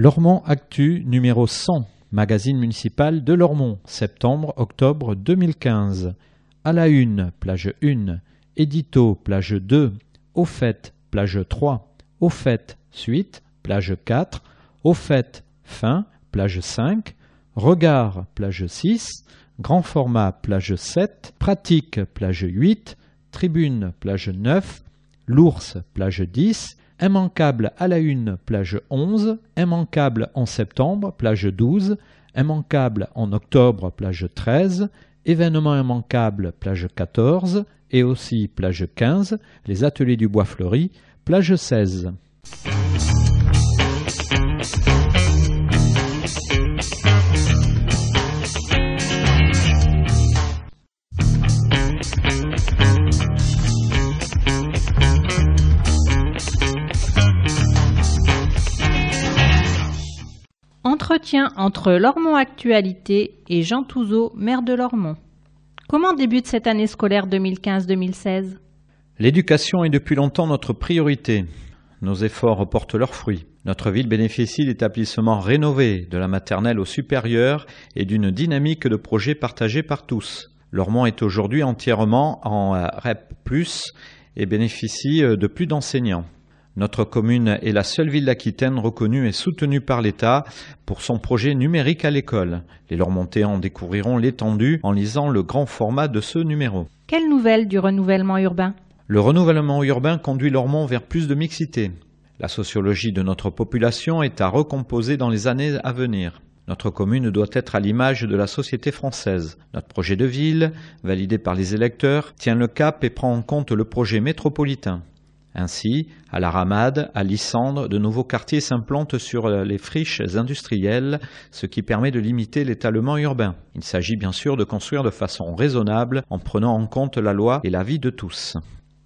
Lormont Actu numéro 100, magazine municipal de Lormont, septembre-octobre 2015. À la une, plage 1. Édito, plage 2. Au fait, plage 3. Au fait, suite, plage 4. Au fait, fin, plage 5. Regard, plage 6. Grand format, plage 7. Pratique, plage 8. Tribune, plage 9. L'ours, plage 10. Immanquable à la une, plage 11. Immanquable en septembre, plage 12. Immanquable en octobre, plage 13. Événement immanquable, plage 14. Et aussi plage 15. Les ateliers du bois fleuri, plage 16. Entretien entre Lormont Actualité et Jean Touzeau, maire de Lormont. Comment débute cette année scolaire 2015-2016 L'éducation est depuis longtemps notre priorité. Nos efforts portent leurs fruits. Notre ville bénéficie d'établissements rénovés, de la maternelle au supérieur et d'une dynamique de projets partagés par tous. Lormont est aujourd'hui entièrement en REP+, et bénéficie de plus d'enseignants. Notre commune est la seule ville d'Aquitaine reconnue et soutenue par l'État pour son projet numérique à l'école. Les Lormontais en découvriront l'étendue en lisant le grand format de ce numéro. Quelle nouvelle du renouvellement urbain? Le renouvellement urbain conduit Lormont vers plus de mixité. La sociologie de notre population est à recomposer dans les années à venir. Notre commune doit être à l'image de la société française. Notre projet de ville, validé par les électeurs, tient le cap et prend en compte le projet métropolitain. Ainsi, à la Ramade, à Lissandre, de nouveaux quartiers s'implantent sur les friches industrielles, ce qui permet de limiter l'étalement urbain. Il s'agit bien sûr de construire de façon raisonnable en prenant en compte la loi et la vie de tous.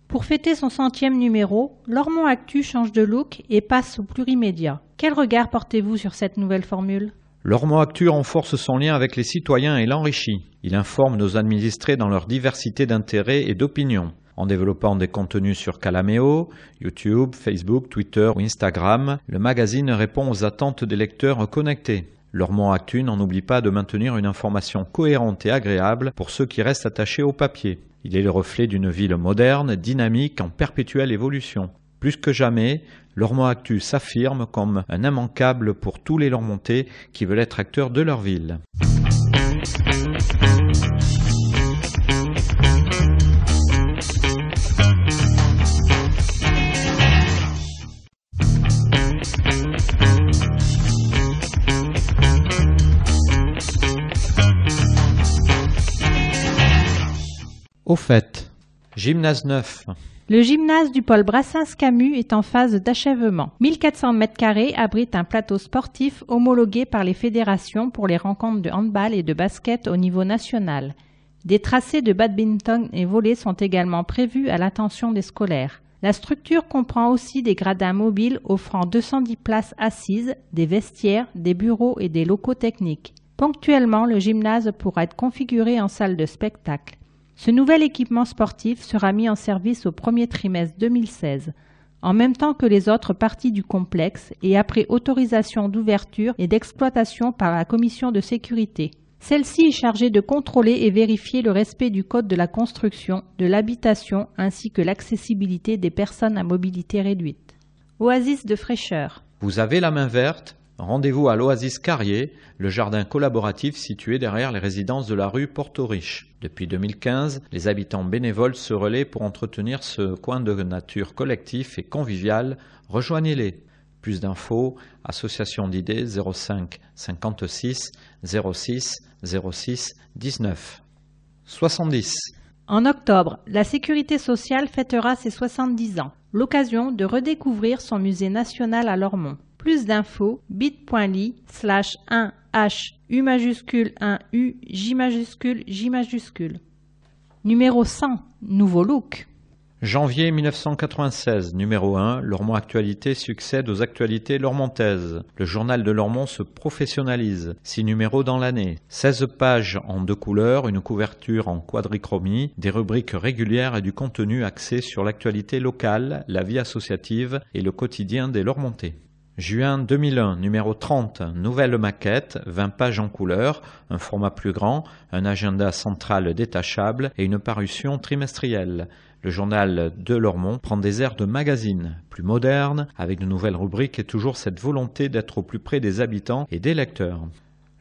Pour fêter son centième numéro, Lormont Actu change de look et passe au plurimédia. Quel regard portez-vous sur cette nouvelle formule? Lormont Actu renforce son lien avec les citoyens et l'enrichit. Il informe nos administrés dans leur diversité d'intérêts et d'opinions. En développant des contenus sur Calameo, YouTube, Facebook, Twitter ou Instagram, le magazine répond aux attentes des lecteurs connectés. Lormont Actu n'en oublie pas de maintenir une information cohérente et agréable pour ceux qui restent attachés au papier. Il est le reflet d'une ville moderne, dynamique, en perpétuelle évolution. Plus que jamais, Lormont Actu s'affirme comme un immanquable pour tous les Lormontais qui veulent être acteurs de leur ville. Au fait, gymnase neuf. Le gymnase du pôle Brassens-Camus est en phase d'achèvement. 1400 m2 abrite un plateau sportif homologué par les fédérations pour les rencontres de handball et de basket au niveau national. Des tracés de badminton et volley sont également prévus à l'attention des scolaires. La structure comprend aussi des gradins mobiles offrant 210 places assises, des vestiaires, des bureaux et des locaux techniques. Ponctuellement, le gymnase pourra être configuré en salle de spectacle. Ce nouvel équipement sportif sera mis en service au premier trimestre 2016, en même temps que les autres parties du complexe et après autorisation d'ouverture et d'exploitation par la commission de sécurité. Celle-ci est chargée de contrôler et vérifier le respect du code de la construction, de l'habitation ainsi que l'accessibilité des personnes à mobilité réduite. Oasis de fraîcheur. Vous avez la main verte Rendez-vous à l'Oasis Carrier, le jardin collaboratif situé derrière les résidences de la rue Porto-Riche. Depuis 2015, les habitants bénévoles se relaient pour entretenir ce coin de nature collectif et convivial. Rejoignez-les. Plus d'infos, association d'idées 05 56 06 06 19. 70. En octobre, la Sécurité sociale fêtera ses 70 ans, l'occasion de redécouvrir son musée national à Lormont. Plus d'infos, bit.ly slash 1H U majuscule 1U J majuscule J majuscule. Numéro 100, nouveau look. Janvier 1996, numéro 1, Lormont Actualité succède aux actualités lormontaises. Le journal de Lormont se professionnalise. Six numéros dans l'année. 16 pages en deux couleurs, une couverture en quadrichromie, des rubriques régulières et du contenu axé sur l'actualité locale, la vie associative et le quotidien des Lormontais. Juin 2001, numéro 30, nouvelle maquette, 20 pages en couleur, un format plus grand, un agenda central détachable et une parution trimestrielle. Le journal de Lormont prend des airs de magazine, plus moderne, avec de nouvelles rubriques et toujours cette volonté d'être au plus près des habitants et des lecteurs.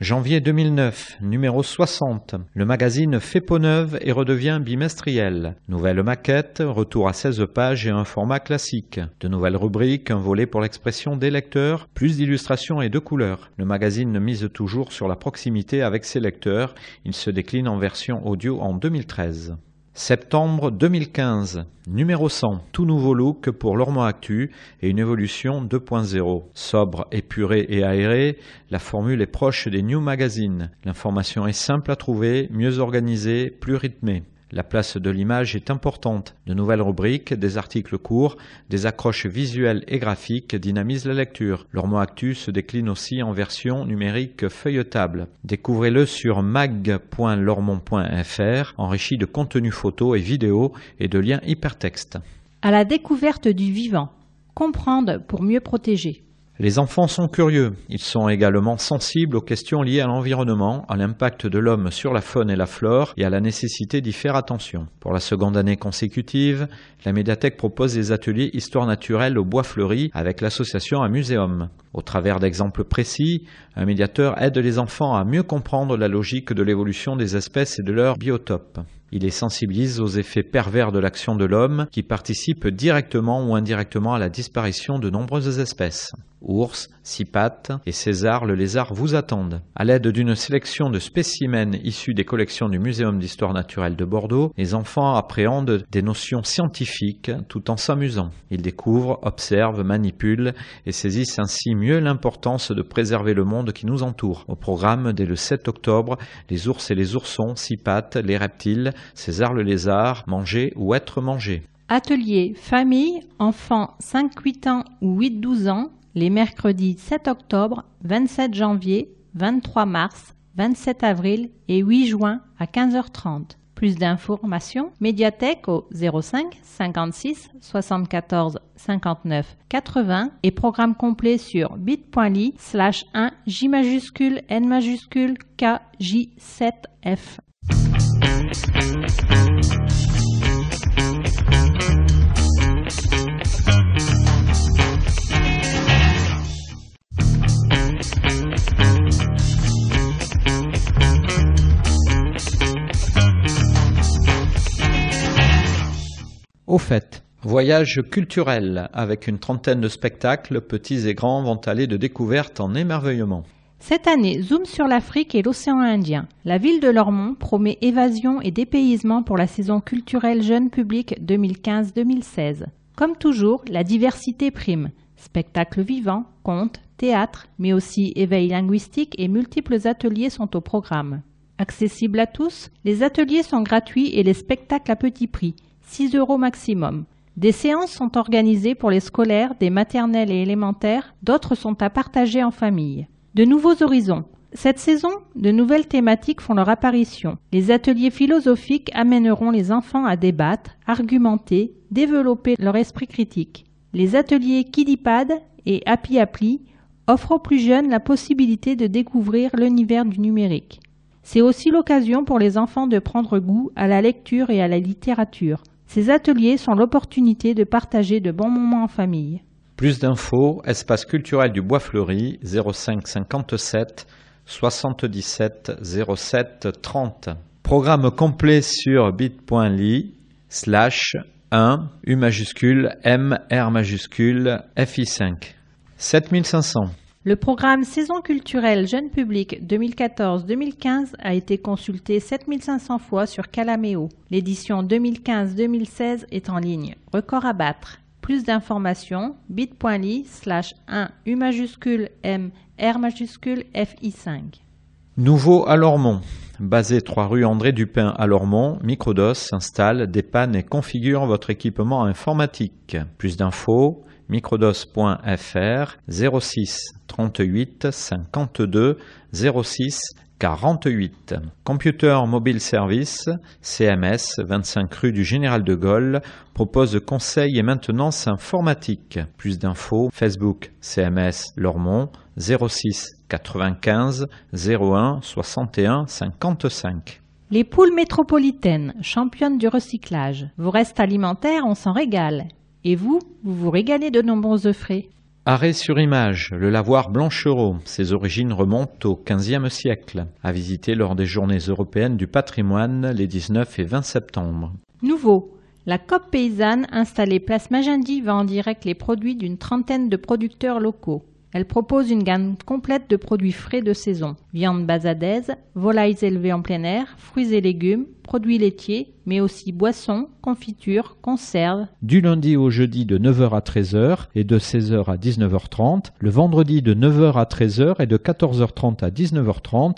Janvier 2009, numéro 60. Le magazine fait peau neuve et redevient bimestriel. Nouvelle maquette, retour à 16 pages et un format classique. De nouvelles rubriques, un volet pour l'expression des lecteurs, plus d'illustrations et de couleurs. Le magazine mise toujours sur la proximité avec ses lecteurs. Il se décline en version audio en 2013. Septembre 2015, numéro 100, tout nouveau look pour l'Ormont Actu et une évolution 2.0. Sobre, épuré et aéré, la formule est proche des New Magazines. L'information est simple à trouver, mieux organisée, plus rythmée. La place de l'image est importante. De nouvelles rubriques, des articles courts, des accroches visuelles et graphiques dynamisent la lecture. L'Ormo Actu se décline aussi en version numérique feuilletable. Découvrez-le sur mag.lormont.fr, enrichi de contenus photos et vidéos et de liens hypertextes. À la découverte du vivant. Comprendre pour mieux protéger. Les enfants sont curieux, ils sont également sensibles aux questions liées à l'environnement, à l'impact de l'homme sur la faune et la flore et à la nécessité d'y faire attention. Pour la seconde année consécutive, la médiathèque propose des ateliers histoire naturelle au bois fleuri avec l'association Un Muséum. Au travers d'exemples précis, un médiateur aide les enfants à mieux comprendre la logique de l'évolution des espèces et de leur biotope. Il les sensibilise aux effets pervers de l'action de l'homme qui participe directement ou indirectement à la disparition de nombreuses espèces. Six pattes et César le lézard vous attendent. À l'aide d'une sélection de spécimens issus des collections du Muséum d'histoire naturelle de Bordeaux, les enfants appréhendent des notions scientifiques tout en s'amusant. Ils découvrent, observent, manipulent et saisissent ainsi mieux l'importance de préserver le monde qui nous entoure. Au programme, dès le 7 octobre, les ours et les oursons, six pattes, les reptiles, César le lézard, manger ou être mangé. Atelier famille, enfants 5-8 ans ou 8-12 ans, les mercredis 7 octobre, 27 janvier, 23 mars, 27 avril et 8 juin à 15h30. Plus d'informations, médiathèque au 05 56 74 59 80 et programme complet sur bit.ly slash 1 J majuscule N majuscule KJ7F. Voyage culturel avec une trentaine de spectacles, petits et grands, vont aller de découverte en émerveillement. Cette année, zoom sur l'Afrique et l'océan Indien. La ville de Lormont promet évasion et dépaysement pour la saison culturelle jeune public 2015-2016. Comme toujours, la diversité prime. Spectacles vivants, contes, théâtre, mais aussi éveil linguistique et multiples ateliers sont au programme. Accessibles à tous, les ateliers sont gratuits et les spectacles à petit prix. 6 euros maximum. Des séances sont organisées pour les scolaires, des maternelles et élémentaires, d'autres sont à partager en famille. De nouveaux horizons. Cette saison, de nouvelles thématiques font leur apparition. Les ateliers philosophiques amèneront les enfants à débattre, argumenter, développer leur esprit critique. Les ateliers Kidipad et Happy Appli offrent aux plus jeunes la possibilité de découvrir l'univers du numérique. C'est aussi l'occasion pour les enfants de prendre goût à la lecture et à la littérature. Ces ateliers sont l'opportunité de partager de bons moments en famille. Plus d'infos, espace culturel du Bois Fleuri, 05 57 77 07 30. Programme complet sur bit.ly slash 1 U majuscule M R majuscule FI5. 7500. Le programme Saison culturelle jeune public 2014-2015 a été consulté 7500 fois sur Calameo. L'édition 2015-2016 est en ligne. Record à battre. Plus d'informations, bit.ly slash 1 U majuscule M R majuscule FI5. Nouveau à Lormont. Basé 3 rue André Dupin à Lormont, Microdos installe, dépanne et configure votre équipement informatique. Plus d'infos, microdos.fr 06 38 52 06 48. Computer Mobile Service, CMS, 25 rue du Général de Gaulle, propose conseils et maintenance informatique. Plus d'infos, Facebook, CMS Lormont, 06 95 01 61 55. Les poules métropolitaines, championnes du recyclage. Vos restes alimentaires, on s'en régale. Et vous, vous vous régalez de nombreux frais. Arrêt sur image, le lavoir Blanchereau. Ses origines remontent au XVe siècle. À visiter lors des Journées européennes du patrimoine les 19 et 20 septembre. Nouveau, la COP paysanne installée place Magendie vend en direct les produits d'une trentaine de producteurs locaux. Elle propose une gamme complète de produits frais de saison. Viande basadaise, volailles élevées en plein air, fruits et légumes, produits laitiers, mais aussi boissons, confitures, conserves. Du lundi au jeudi de 9h à 13h et de 16h à 19h30, le vendredi de 9h à 13h et de 14h30 à 19h30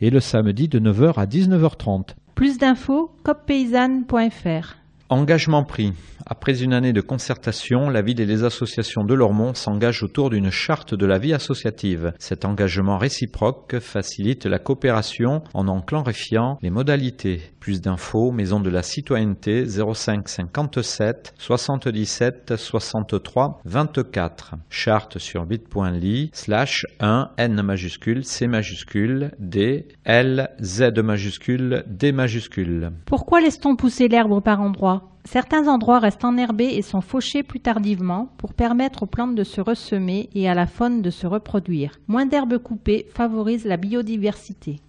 et le samedi de 9h à 19h30. Plus d'infos, coppaysanne.fr. Engagement pris. Après une année de concertation, la ville et les associations de Lormont s'engagent autour d'une charte de la vie associative. Cet engagement réciproque facilite la coopération en en clarifiant les modalités. Plus d'infos, Maison de la Citoyenneté 05 57 77 63 24. Charte sur bit.ly slash 1 N majuscule C majuscule D L Z majuscule D majuscule. Pourquoi laisse-t-on pousser l'herbe par endroits? Certains endroits restent enherbés et sont fauchés plus tardivement pour permettre aux plantes de se ressemer et à la faune de se reproduire. Moins d'herbes coupées favorise la biodiversité.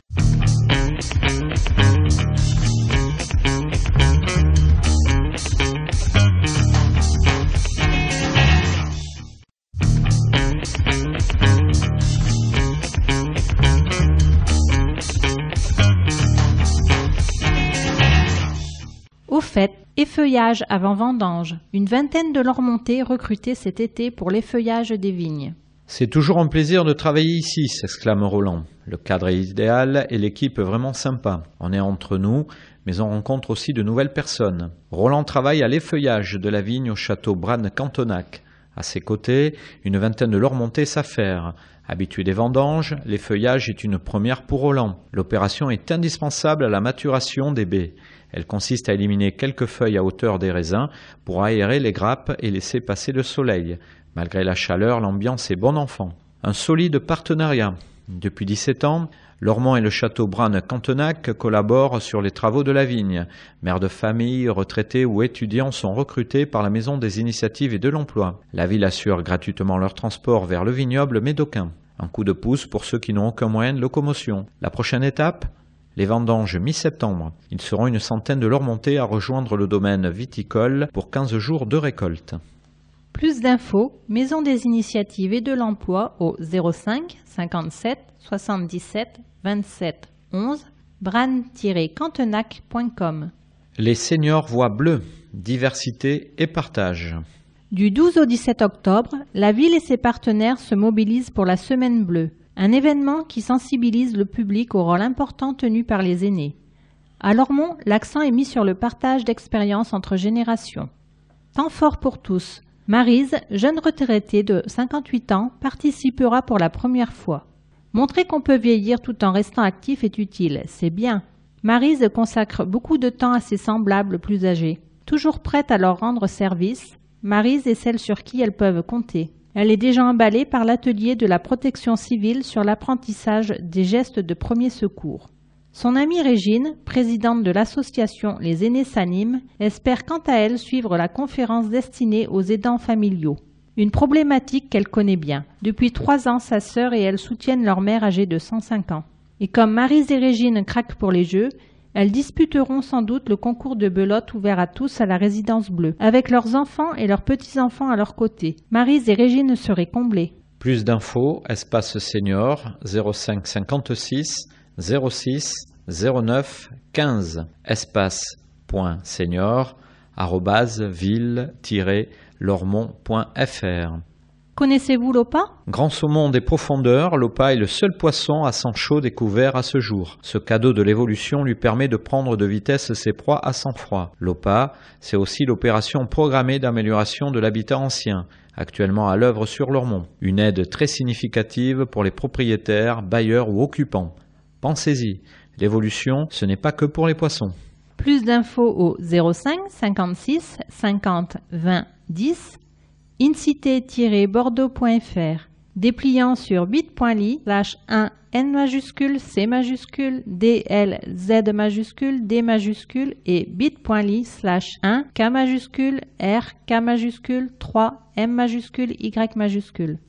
Fait, effeuillage avant vendange. Une vingtaine de lormontais recrutés cet été pour l'effeuillage des vignes. C'est toujours un plaisir de travailler ici, s'exclame Roland. Le cadre est idéal et l'équipe vraiment sympa. On est entre nous, mais on rencontre aussi de nouvelles personnes. Roland travaille à l'effeuillage de la vigne au château Branne-Cantonac. À ses côtés, une vingtaine de lormontais s'affairent. Habitué des vendanges, l'effeuillage est une première pour Roland. L'opération est indispensable à la maturation des baies. Elle consiste à éliminer quelques feuilles à hauteur des raisins pour aérer les grappes et laisser passer le soleil. Malgré la chaleur, l'ambiance est bon enfant. Un solide partenariat. Depuis 17 ans, Lormont et le château Brane Cantenac collaborent sur les travaux de la vigne. Mères de famille, retraités ou étudiants sont recrutés par la Maison des initiatives et de l'emploi. La ville assure gratuitement leur transport vers le vignoble médocain. Un coup de pouce pour ceux qui n'ont aucun moyen de locomotion. La prochaine étape? Les vendanges mi-septembre. Ils seront une centaine de Lormontais à rejoindre le domaine viticole pour 15 jours de récolte. Plus d'infos, Maison des initiatives et de l'emploi au 05 57 77 27 11 bran-cantenac.com. Les seniors voient bleu, diversité et partage. Du 12 au 17 octobre, la ville et ses partenaires se mobilisent pour la Semaine bleue, un événement qui sensibilise le public au rôle important tenu par les aînés. À Lormont, l'accent est mis sur le partage d'expériences entre générations. Temps fort pour tous. Marise, jeune retraitée de 58 ans, participera pour la première fois. Montrer qu'on peut vieillir tout en restant actif est utile, c'est bien. Marise consacre beaucoup de temps à ses semblables plus âgés. Toujours prête à leur rendre service, Marise est celle sur qui elles peuvent compter. Elle est déjà emballée par l'atelier de la protection civile sur l'apprentissage des gestes de premier secours. Son amie Régine, présidente de l'association Les aînés s'animent, espère quant à elle suivre la conférence destinée aux aidants familiaux. Une problématique qu'elle connaît bien. Depuis trois ans, sa sœur et elle soutiennent leur mère âgée de 105 ans. Et comme Marise et Régine craquent pour les jeux, elles disputeront sans doute le concours de belote ouvert à tous à la résidence bleue, avec leurs enfants et leurs petits-enfants à leur côté. Marise et Régine seraient comblées. Plus d'infos, espace senior 05 56 06 09 15 espace.senior ville-lormont.fr Connaissez-vous l'OPA? Grand saumon des profondeurs, l'OPA est le seul poisson à sang chaud découvert à ce jour. Ce cadeau de l'évolution lui permet de prendre de vitesse ses proies à sang froid. L'OPA, c'est aussi l'opération programmée d'amélioration de l'habitat ancien, actuellement à l'œuvre sur Lormont. Une aide très significative pour les propriétaires, bailleurs ou occupants. Pensez-y, l'évolution, ce n'est pas que pour les poissons. Plus d'infos au 05 56 50 20 10 incité-bordeaux.fr dépliant sur bit.ly slash 1 N majuscule, C majuscule, D, L, Z majuscule, D majuscule et bit.ly slash 1 K majuscule, R, K majuscule, 3 M majuscule, Y majuscule.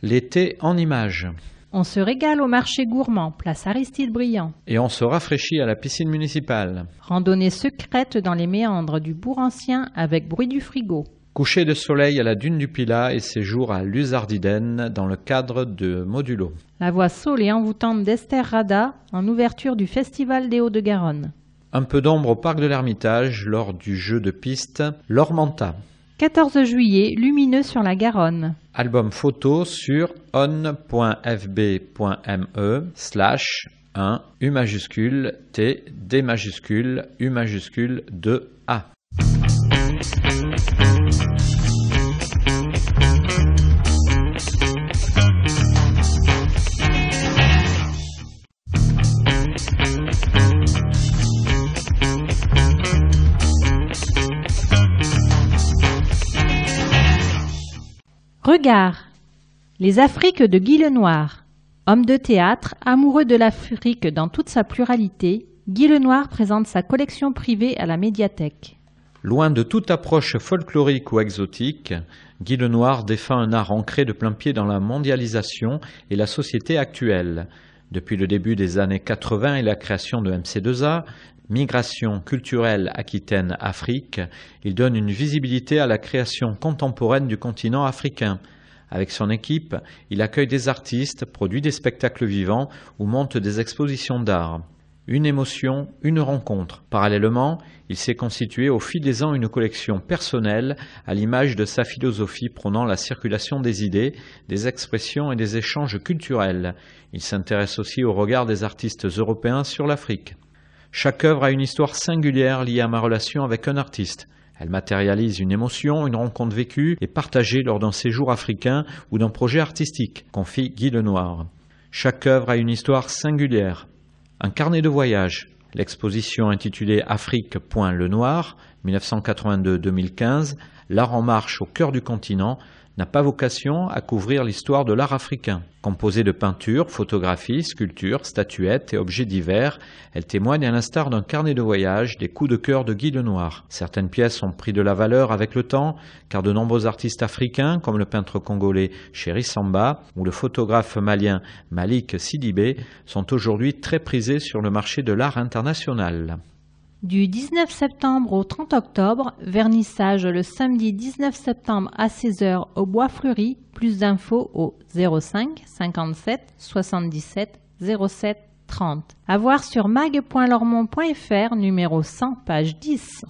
L'été en images. On se régale au marché gourmand, place Aristide Briand. Et on se rafraîchit à la piscine municipale. Randonnée secrète dans les méandres du bourg ancien avec bruit du frigo. Coucher de soleil à la dune du Pilat et séjour à Luzardiden dans le cadre de Modulo. La voix saule et envoûtante d'Esther Rada en ouverture du Festival des Hauts-de-Garonne. Un peu d'ombre au parc de l'Ermitage lors du jeu de piste L'Ormanta. 14 juillet, lumineux sur la Garonne. Album photo sur on.fb.me slash 1 U majuscule T D majuscule U majuscule 2A. Regard. Les Afriques de Guy Lenoir. Homme de théâtre, amoureux de l'Afrique dans toute sa pluralité, Guy Lenoir présente sa collection privée à la médiathèque. Loin de toute approche folklorique ou exotique, Guy Lenoir défend un art ancré de plein pied dans la mondialisation et la société actuelle. Depuis le début des années 80 et la création de MC2A, Migration culturelle Aquitaine-Afrique, il donne une visibilité à la création contemporaine du continent africain. Avec son équipe, il accueille des artistes, produit des spectacles vivants ou monte des expositions d'art. Une émotion, une rencontre. Parallèlement, il s'est constitué au fil des ans une collection personnelle à l'image de sa philosophie prônant la circulation des idées, des expressions et des échanges culturels. Il s'intéresse aussi au regard des artistes européens sur l'Afrique. Chaque œuvre a une histoire singulière liée à ma relation avec un artiste. Elle matérialise une émotion, une rencontre vécue et partagée lors d'un séjour africain ou d'un projet artistique, confie Guy Lenoir. Chaque œuvre a une histoire singulière. Un carnet de voyage. L'exposition intitulée Afrique. Lenoir, 1982-2015, L'art en marche au cœur du continent, n'a pas vocation à couvrir l'histoire de l'art africain. Composée de peintures, photographies, sculptures, statuettes et objets divers, elle témoigne à l'instar d'un carnet de voyage des coups de cœur de Guy Lenoir. Certaines pièces ont pris de la valeur avec le temps, car de nombreux artistes africains, comme le peintre congolais Chéri Samba ou le photographe malien Malik Sidibé, sont aujourd'hui très prisés sur le marché de l'art international. Du 19 septembre au 30 octobre, vernissage le samedi 19 septembre à 16h au Bois Fleuri. Plus d'infos au 05 57 77 07 30. À voir sur mag.lormont.fr numéro 100 page 10.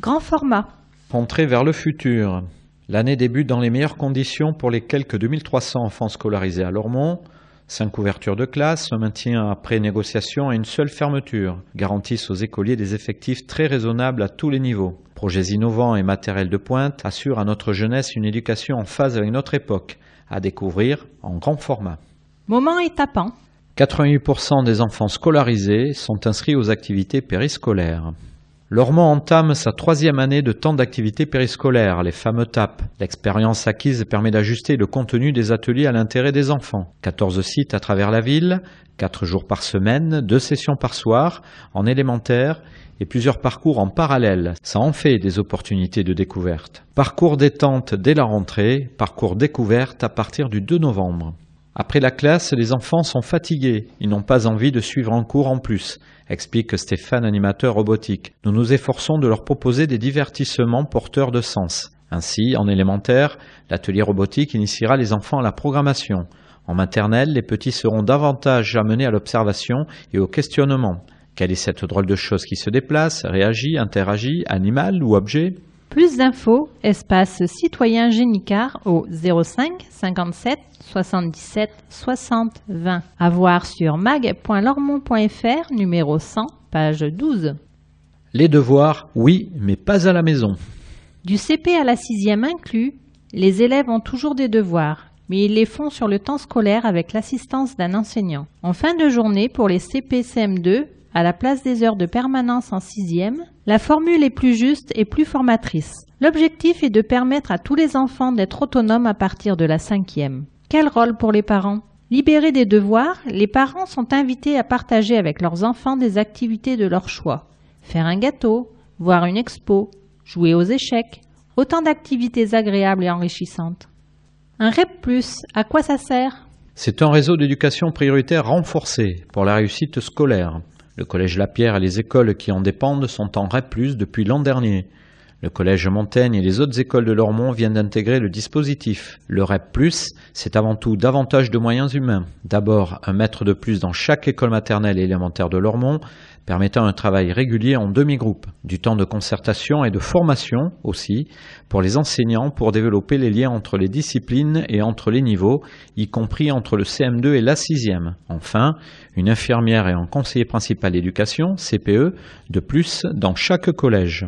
Grand format. Entrée vers le futur. L'année débute dans les meilleures conditions pour les quelques 2300 enfants scolarisés à Lormont. Cinq ouvertures de classe, un maintien après négociation et une seule fermeture garantissent aux écoliers des effectifs très raisonnables à tous les niveaux. Projets innovants et matériels de pointe assurent à notre jeunesse une éducation en phase avec notre époque, à découvrir en grand format. Moment étapant. 88% des enfants scolarisés sont inscrits aux activités périscolaires. Lormont entame sa troisième année de temps d'activité périscolaire, les fameux TAP. L'expérience acquise permet d'ajuster le contenu des ateliers à l'intérêt des enfants. 14 sites à travers la ville, 4 jours par semaine, 2 sessions par soir, en élémentaire et plusieurs parcours en parallèle. Ça en fait des opportunités de découverte. Parcours détente dès la rentrée, parcours découverte à partir du 2 novembre. Après la classe, les enfants sont fatigués. Ils n'ont pas envie de suivre un cours en plus, explique Stéphane, animateur robotique. Nous nous efforçons de leur proposer des divertissements porteurs de sens. Ainsi, en élémentaire, l'atelier robotique initiera les enfants à la programmation. En maternelle, les petits seront davantage amenés à l'observation et au questionnement. Quelle est cette drôle de chose qui se déplace, réagit, interagit, animal ou objet? Plus d'infos, espace citoyen Génicard au 05 57 77 60 20. À voir sur mag.lormont.fr numéro 100, page 12. Les devoirs, oui, mais pas à la maison. Du CP à la sixième inclus, les élèves ont toujours des devoirs, mais ils les font sur le temps scolaire avec l'assistance d'un enseignant. En fin de journée, pour les CP-CM2, à la place des heures de permanence en sixième, la formule est plus juste et plus formatrice. L'objectif est de permettre à tous les enfants d'être autonomes à partir de la cinquième. Quel rôle pour les parents? Libérés des devoirs, les parents sont invités à partager avec leurs enfants des activités de leur choix. Faire un gâteau, voir une expo, jouer aux échecs, autant d'activités agréables et enrichissantes. Un REP, à quoi ça sert? C'est un réseau d'éducation prioritaire renforcé pour la réussite scolaire. Le collège Lapierre et les écoles qui en dépendent sont en REP, depuis l'an dernier. Le collège Montaigne et les autres écoles de Lormont viennent d'intégrer le dispositif. Le REP+, c'est avant tout davantage de moyens humains. D'abord, un maître de plus dans chaque école maternelle et élémentaire de Lormont, permettant un travail régulier en demi-groupe, du temps de concertation et de formation aussi pour les enseignants pour développer les liens entre les disciplines et entre les niveaux, y compris entre le CM2 et la sixième. Enfin, une infirmière et un conseiller principal d'éducation, CPE, de plus dans chaque collège.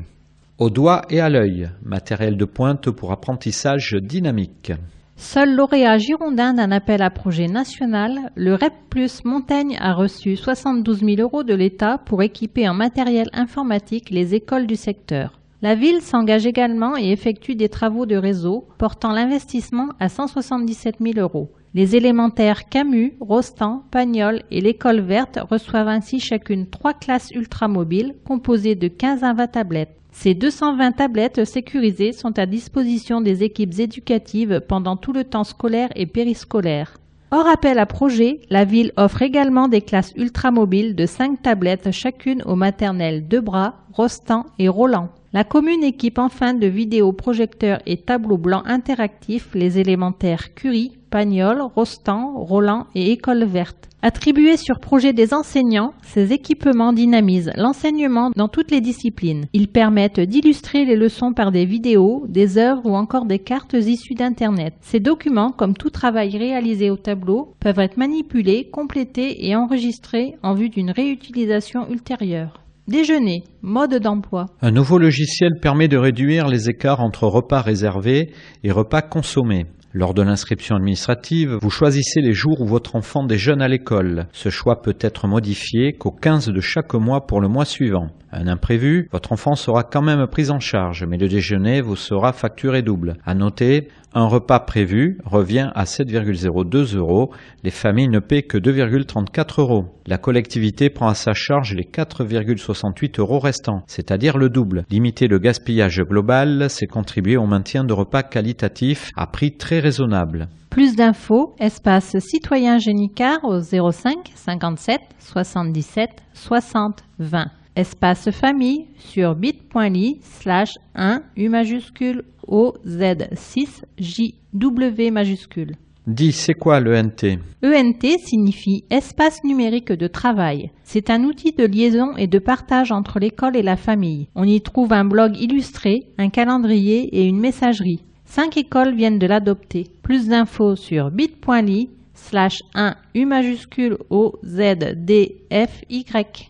Au doigt et à l'œil, matériel de pointe pour apprentissage dynamique. Seul lauréat girondin d'un appel à projet national, le REP Plus Montaigne a reçu 72 000 euros de l'État pour équiper en matériel informatique les écoles du secteur. La ville s'engage également et effectue des travaux de réseau portant l'investissement à 177 000 euros. Les élémentaires Camus, Rostand, Pagnol et l'école verte reçoivent ainsi chacune trois classes ultramobiles composées de 15 à 20 tablettes. Ces 220 tablettes sécurisées sont à disposition des équipes éducatives pendant tout le temps scolaire et périscolaire. Hors appel à projet, la ville offre également des classes ultramobiles de 5 tablettes chacune aux maternelles Debras, Rostand et Roland. La commune équipe enfin de vidéoprojecteurs et tableaux blancs interactifs les élémentaires Curie, Pagnol, Rostand, Roland et École verte. Attribués sur projet des enseignants, ces équipements dynamisent l'enseignement dans toutes les disciplines. Ils permettent d'illustrer les leçons par des vidéos, des œuvres ou encore des cartes issues d'Internet. Ces documents, comme tout travail réalisé au tableau, peuvent être manipulés, complétés et enregistrés en vue d'une réutilisation ultérieure. Déjeuner, mode d'emploi. Un nouveau logiciel permet de réduire les écarts entre repas réservés et repas consommés. Lors de l'inscription administrative, vous choisissez les jours où votre enfant déjeune à l'école. Ce choix peut être modifié qu'au 15 de chaque mois pour le mois suivant. Un imprévu, votre enfant sera quand même pris en charge, mais le déjeuner vous sera facturé double. À noter, un repas prévu revient à 7,02 euros. Les familles ne paient que 2,34 euros. La collectivité prend à sa charge les 4,68 euros restants, c'est-à-dire le double. Limiter le gaspillage global, c'est contribuer au maintien de repas qualitatifs à prix très raisonnable. Plus d'infos, espace citoyen Génicard au 05 57 77 60 20 espace famille sur bit.ly slash 1 U majuscule O Z 6 J W majuscule. Dis, c'est quoi l'ENT ENT signifie espace numérique de travail. C'est un outil de liaison et de partage entre l'école et la famille. On y trouve un blog illustré, un calendrier et une messagerie. Cinq écoles viennent de l'adopter. Plus d'infos sur bit.ly slash 1 U majuscule O Z D F Y.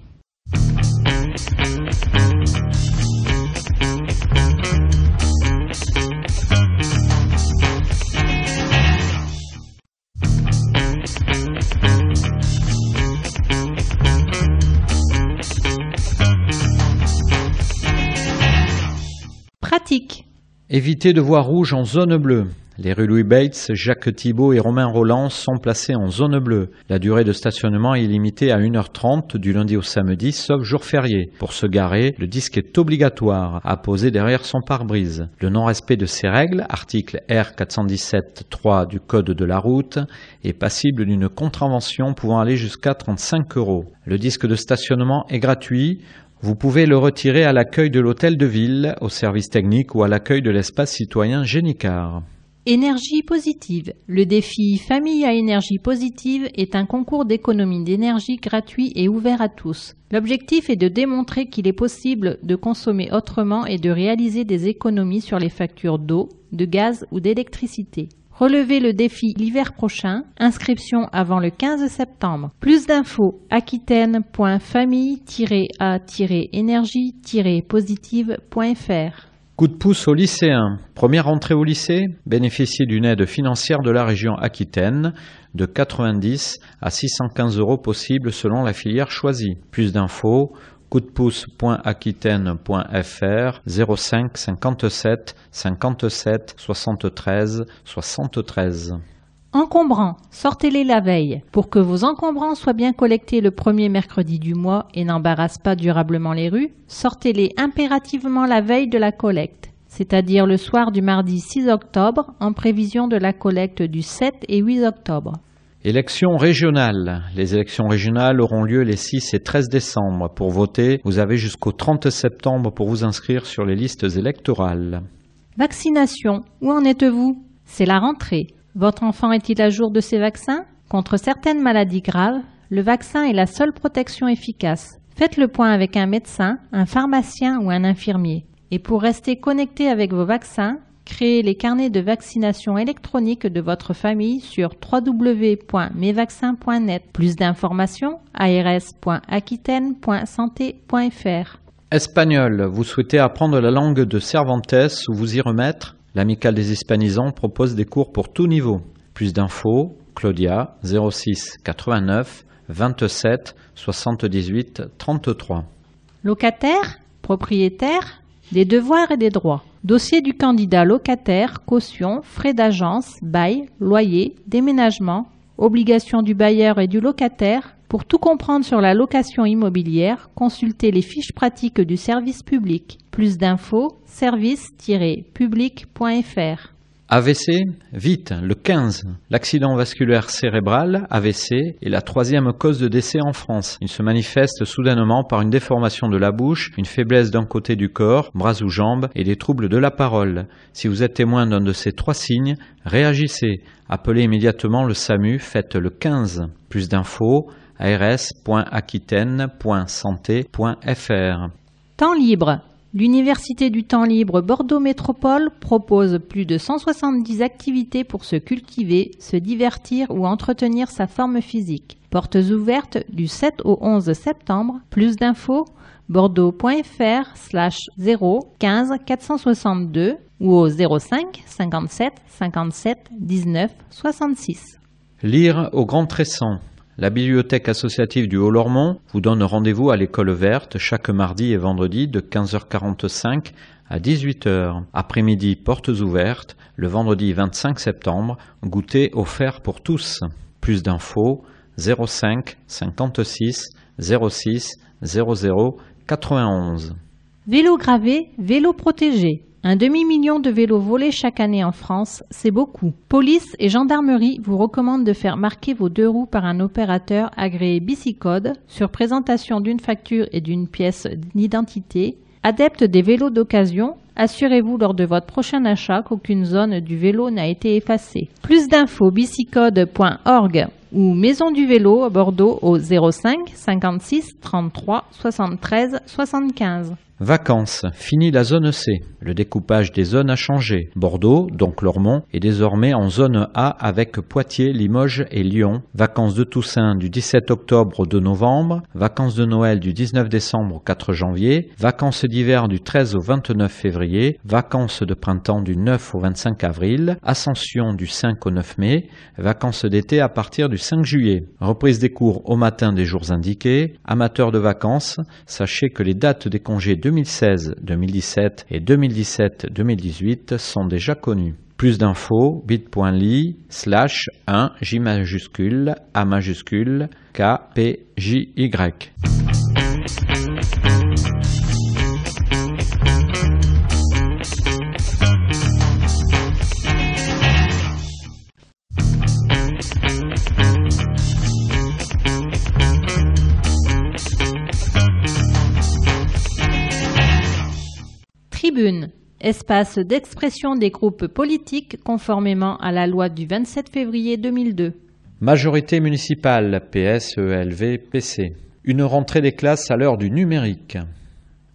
Pratique. Évitez de voir rouge en zone bleue. Les rues Louis Bates, Jacques Thibault et Romain Roland sont placés en zone bleue. La durée de stationnement est limitée à 1h30 du lundi au samedi, sauf jour férié. Pour se garer, le disque est obligatoire à poser derrière son pare-brise. Le non-respect de ces règles, article R417.3 du Code de la route, est passible d'une contravention pouvant aller jusqu'à 35 euros. Le disque de stationnement est gratuit. Vous pouvez le retirer à l'accueil de l'hôtel de ville, au service technique ou à l'accueil de l'espace citoyen Génicard. Énergie positive. Le défi Famille à énergie positive est un concours d'économie d'énergie gratuit et ouvert à tous. L'objectif est de démontrer qu'il est possible de consommer autrement et de réaliser des économies sur les factures d'eau, de gaz ou d'électricité. Relevez le défi l'hiver prochain. Inscription avant le 15 septembre. Plus d'infos aquitaine.famille-a-énergie-positive.fr. Coup de pouce aux lycéens. Première entrée au lycée, bénéficiez d'une aide financière de la région Aquitaine de 90 à 615 euros possible selon la filière choisie. Plus d'infos coup de pouce.aquitaine.fr 05 57 57 73 73. Encombrants, sortez-les la veille. Pour que vos encombrants soient bien collectés le premier mercredi du mois et n'embarrassent pas durablement les rues, sortez-les impérativement la veille de la collecte, c'est-à-dire le soir du mardi 6 octobre en prévision de la collecte du 7 et 8 octobre. Élections régionales. Les élections régionales auront lieu les 6 et 13 décembre. Pour voter, vous avez jusqu'au 30 septembre pour vous inscrire sur les listes électorales. Vaccination. Où en êtes-vous? C'est la rentrée. Votre enfant est-il à jour de ses vaccins? Contre certaines maladies graves, le vaccin est la seule protection efficace. Faites le point avec un médecin, un pharmacien ou un infirmier. Et pour rester connecté avec vos vaccins, créez les carnets de vaccination électronique de votre famille sur www.mesvaccins.net. Plus d'informations ars.aquitaine.santé.fr. Espagnol, vous souhaitez apprendre la langue de Cervantes ou vous y remettre? L'Amicale des Hispanisants propose des cours pour tout niveau. Plus d'infos, Claudia 06 89 27 78 33. Locataire, propriétaire, des devoirs et des droits. Dossier du candidat locataire, caution, frais d'agence, bail, loyer, déménagement, obligations du bailleur et du locataire. Pour tout comprendre sur la location immobilière, consultez les fiches pratiques du service public. Plus d'infos, service-public.fr. AVC, vite, le 15. L'accident vasculaire cérébral, AVC, est la troisième cause de décès en France. Il se manifeste soudainement par une déformation de la bouche, une faiblesse d'un côté du corps, bras ou jambes, et des troubles de la parole. Si vous êtes témoin d'un de ces trois signes, réagissez. Appelez immédiatement le SAMU, faites le 15. Plus d'infos, ars.aquitaine.santé.fr. Temps libre. L'Université du temps libre Bordeaux Métropole propose plus de 170 activités pour se cultiver, se divertir ou entretenir sa forme physique. Portes ouvertes du 7 au 11 septembre. Plus d'infos bordeaux.fr slash 0 15 462 ou au 05 57 57 19 66. Lire au Grand Tresson. La bibliothèque associative du Haut-Lormont vous donne rendez-vous à l'école verte chaque mardi et vendredi de 15h45 à 18h. Après-midi, portes ouvertes, le vendredi 25 septembre, goûter offert pour tous. Plus d'infos 05 56 06 00 91. Vélo gravé, vélo protégé. Un demi-million de vélos volés chaque année en France, c'est beaucoup. Police et gendarmerie vous recommandent de faire marquer vos deux roues par un opérateur agréé Bicicode sur présentation d'une facture et d'une pièce d'identité. Adepte des vélos d'occasion, assurez-vous lors de votre prochain achat qu'aucune zone du vélo n'a été effacée. Plus d'infos bicicode.org ou Maison du vélo à Bordeaux au 05 56 33 73 75. Vacances. Fini la zone C. Le découpage des zones a changé. Bordeaux, donc Lormont, est désormais en zone A avec Poitiers, Limoges et Lyon. Vacances de Toussaint du 17 octobre au 2 novembre. Vacances de Noël du 19 décembre au 4 janvier. Vacances d'hiver du 13 au 29 février. Vacances de printemps du 9 au 25 avril. Ascension du 5 au 9 mai. Vacances d'été à partir du 5 juillet. Reprise des cours au matin des jours indiqués. Amateurs de vacances, sachez que les dates des congés 2016, 2017 et 2017-2018 sont déjà connus. Plus d'infos, bit.ly slash 1 J majuscule A majuscule K. Espace d'expression des groupes politiques conformément à la loi du 27 février 2002. Majorité municipale, PSELV, PC. Une rentrée des classes à l'heure du numérique.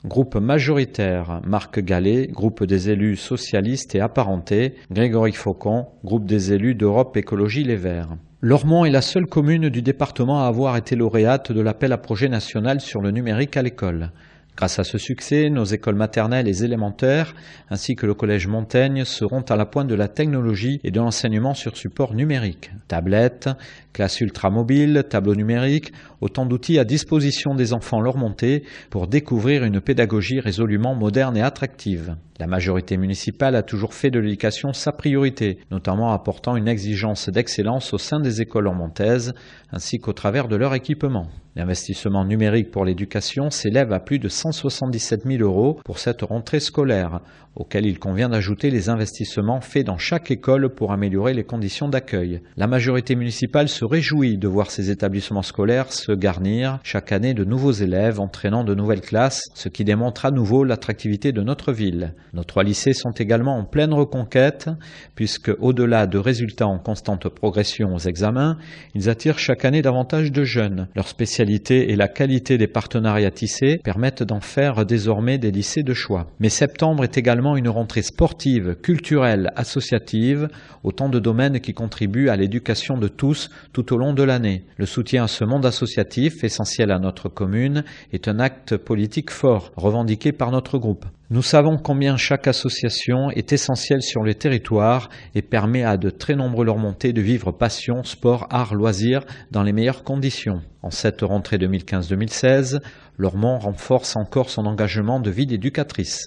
Groupe majoritaire, Marc Gallet, groupe des élus socialistes et apparentés, Grégory Faucon, groupe des élus d'Europe Écologie Les Verts. Lormont est la seule commune du département à avoir été lauréate de l'appel à projet national sur le numérique à l'école. Grâce à ce succès, nos écoles maternelles et élémentaires, ainsi que le collège Montaigne, seront à la pointe de la technologie et de l'enseignement sur support numérique. Tablettes, classes ultramobiles, tableaux numériques, autant d'outils à disposition des enfants leur montée pour découvrir une pédagogie résolument moderne et attractive. La majorité municipale a toujours fait de l'éducation sa priorité, notamment apportant une exigence d'excellence au sein des écoles ormontaises, ainsi qu'au travers de leur équipement. L'investissement numérique pour l'éducation s'élève à plus de 177 000 euros pour cette rentrée scolaire, auquel il convient d'ajouter les investissements faits dans chaque école pour améliorer les conditions d'accueil. La majorité municipale se réjouit de voir ces établissements scolaires se garnir chaque année de nouveaux élèves entraînant de nouvelles classes, ce qui démontre à nouveau l'attractivité de notre ville. Nos trois lycées sont également en pleine reconquête, puisque au-delà de résultats en constante progression aux examens, ils attirent chaque année davantage de jeunes. Leur spécialité et la qualité des partenariats tissés permettent d'en faire désormais des lycées de choix. Mais septembre est également une rentrée sportive, culturelle, associative, autant de domaines qui contribuent à l'éducation de tous tout au long de l'année. Le soutien à ce monde associatif, essentiel à notre commune, est un acte politique fort, revendiqué par notre groupe. Nous savons combien chaque association est essentielle sur le territoire et permet à de très nombreux leur montées de vivre passion, sport, art, loisirs dans les meilleures conditions. En cette rentrée 2015-2016, Lormont renforce encore son engagement de vie d'éducatrice.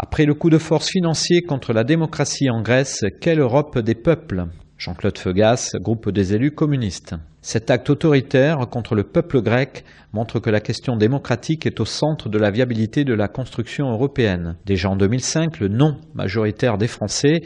Après le coup de force financier contre la démocratie en Grèce, quelle Europe des peuples? Jean-Claude Feugas, groupe des élus communistes. Cet acte autoritaire contre le peuple grec montre que la question démocratique est au centre de la viabilité de la construction européenne. Déjà en 2005, le non majoritaire des Français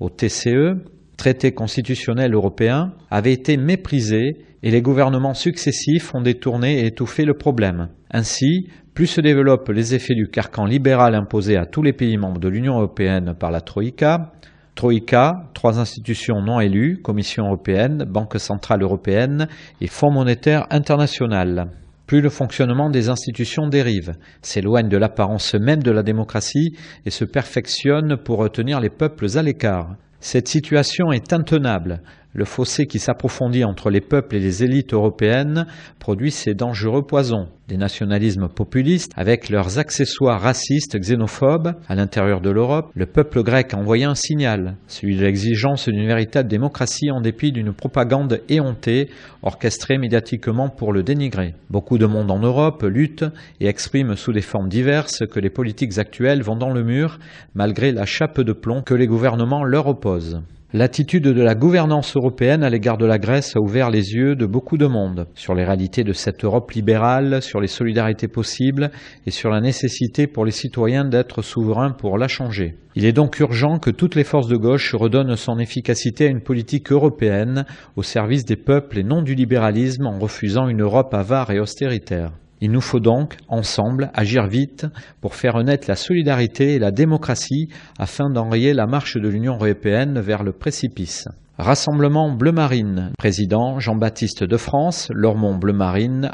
au TCE, traité constitutionnel européen, avait été méprisé et les gouvernements successifs ont détourné et étouffé le problème. Ainsi, plus se développent les effets du carcan libéral imposé à tous les pays membres de l'Union européenne par la Troïka, Troïka, trois institutions non élues, Commission européenne, Banque centrale européenne et Fonds monétaire international. Plus le fonctionnement des institutions dérive, s'éloigne de l'apparence même de la démocratie et se perfectionne pour retenir les peuples à l'écart. Cette situation est intenable. Le fossé qui s'approfondit entre les peuples et les élites européennes produit ces dangereux poisons. Des nationalismes populistes, avec leurs accessoires racistes, xénophobes, à l'intérieur de l'Europe, le peuple grec a envoyé un signal, celui de l'exigence d'une véritable démocratie en dépit d'une propagande éhontée, orchestrée médiatiquement pour le dénigrer. Beaucoup de monde en Europe lutte et exprime sous des formes diverses que les politiques actuelles vont dans le mur, malgré la chape de plomb que les gouvernements leur opposent. L'attitude de la gouvernance européenne à l'égard de la Grèce a ouvert les yeux de beaucoup de monde sur les réalités de cette Europe libérale, sur les solidarités possibles et sur la nécessité pour les citoyens d'être souverains pour la changer. Il est donc urgent que toutes les forces de gauche redonnent son efficacité à une politique européenne au service des peuples et non du libéralisme en refusant une Europe avare et austéritaire. Il nous faut donc, ensemble, agir vite pour faire naître la solidarité et la démocratie afin d'enrayer la marche de l'Union européenne vers le précipice. Rassemblement Bleu Marine, président Jean-Baptiste de France, Lormont Bleu Marine,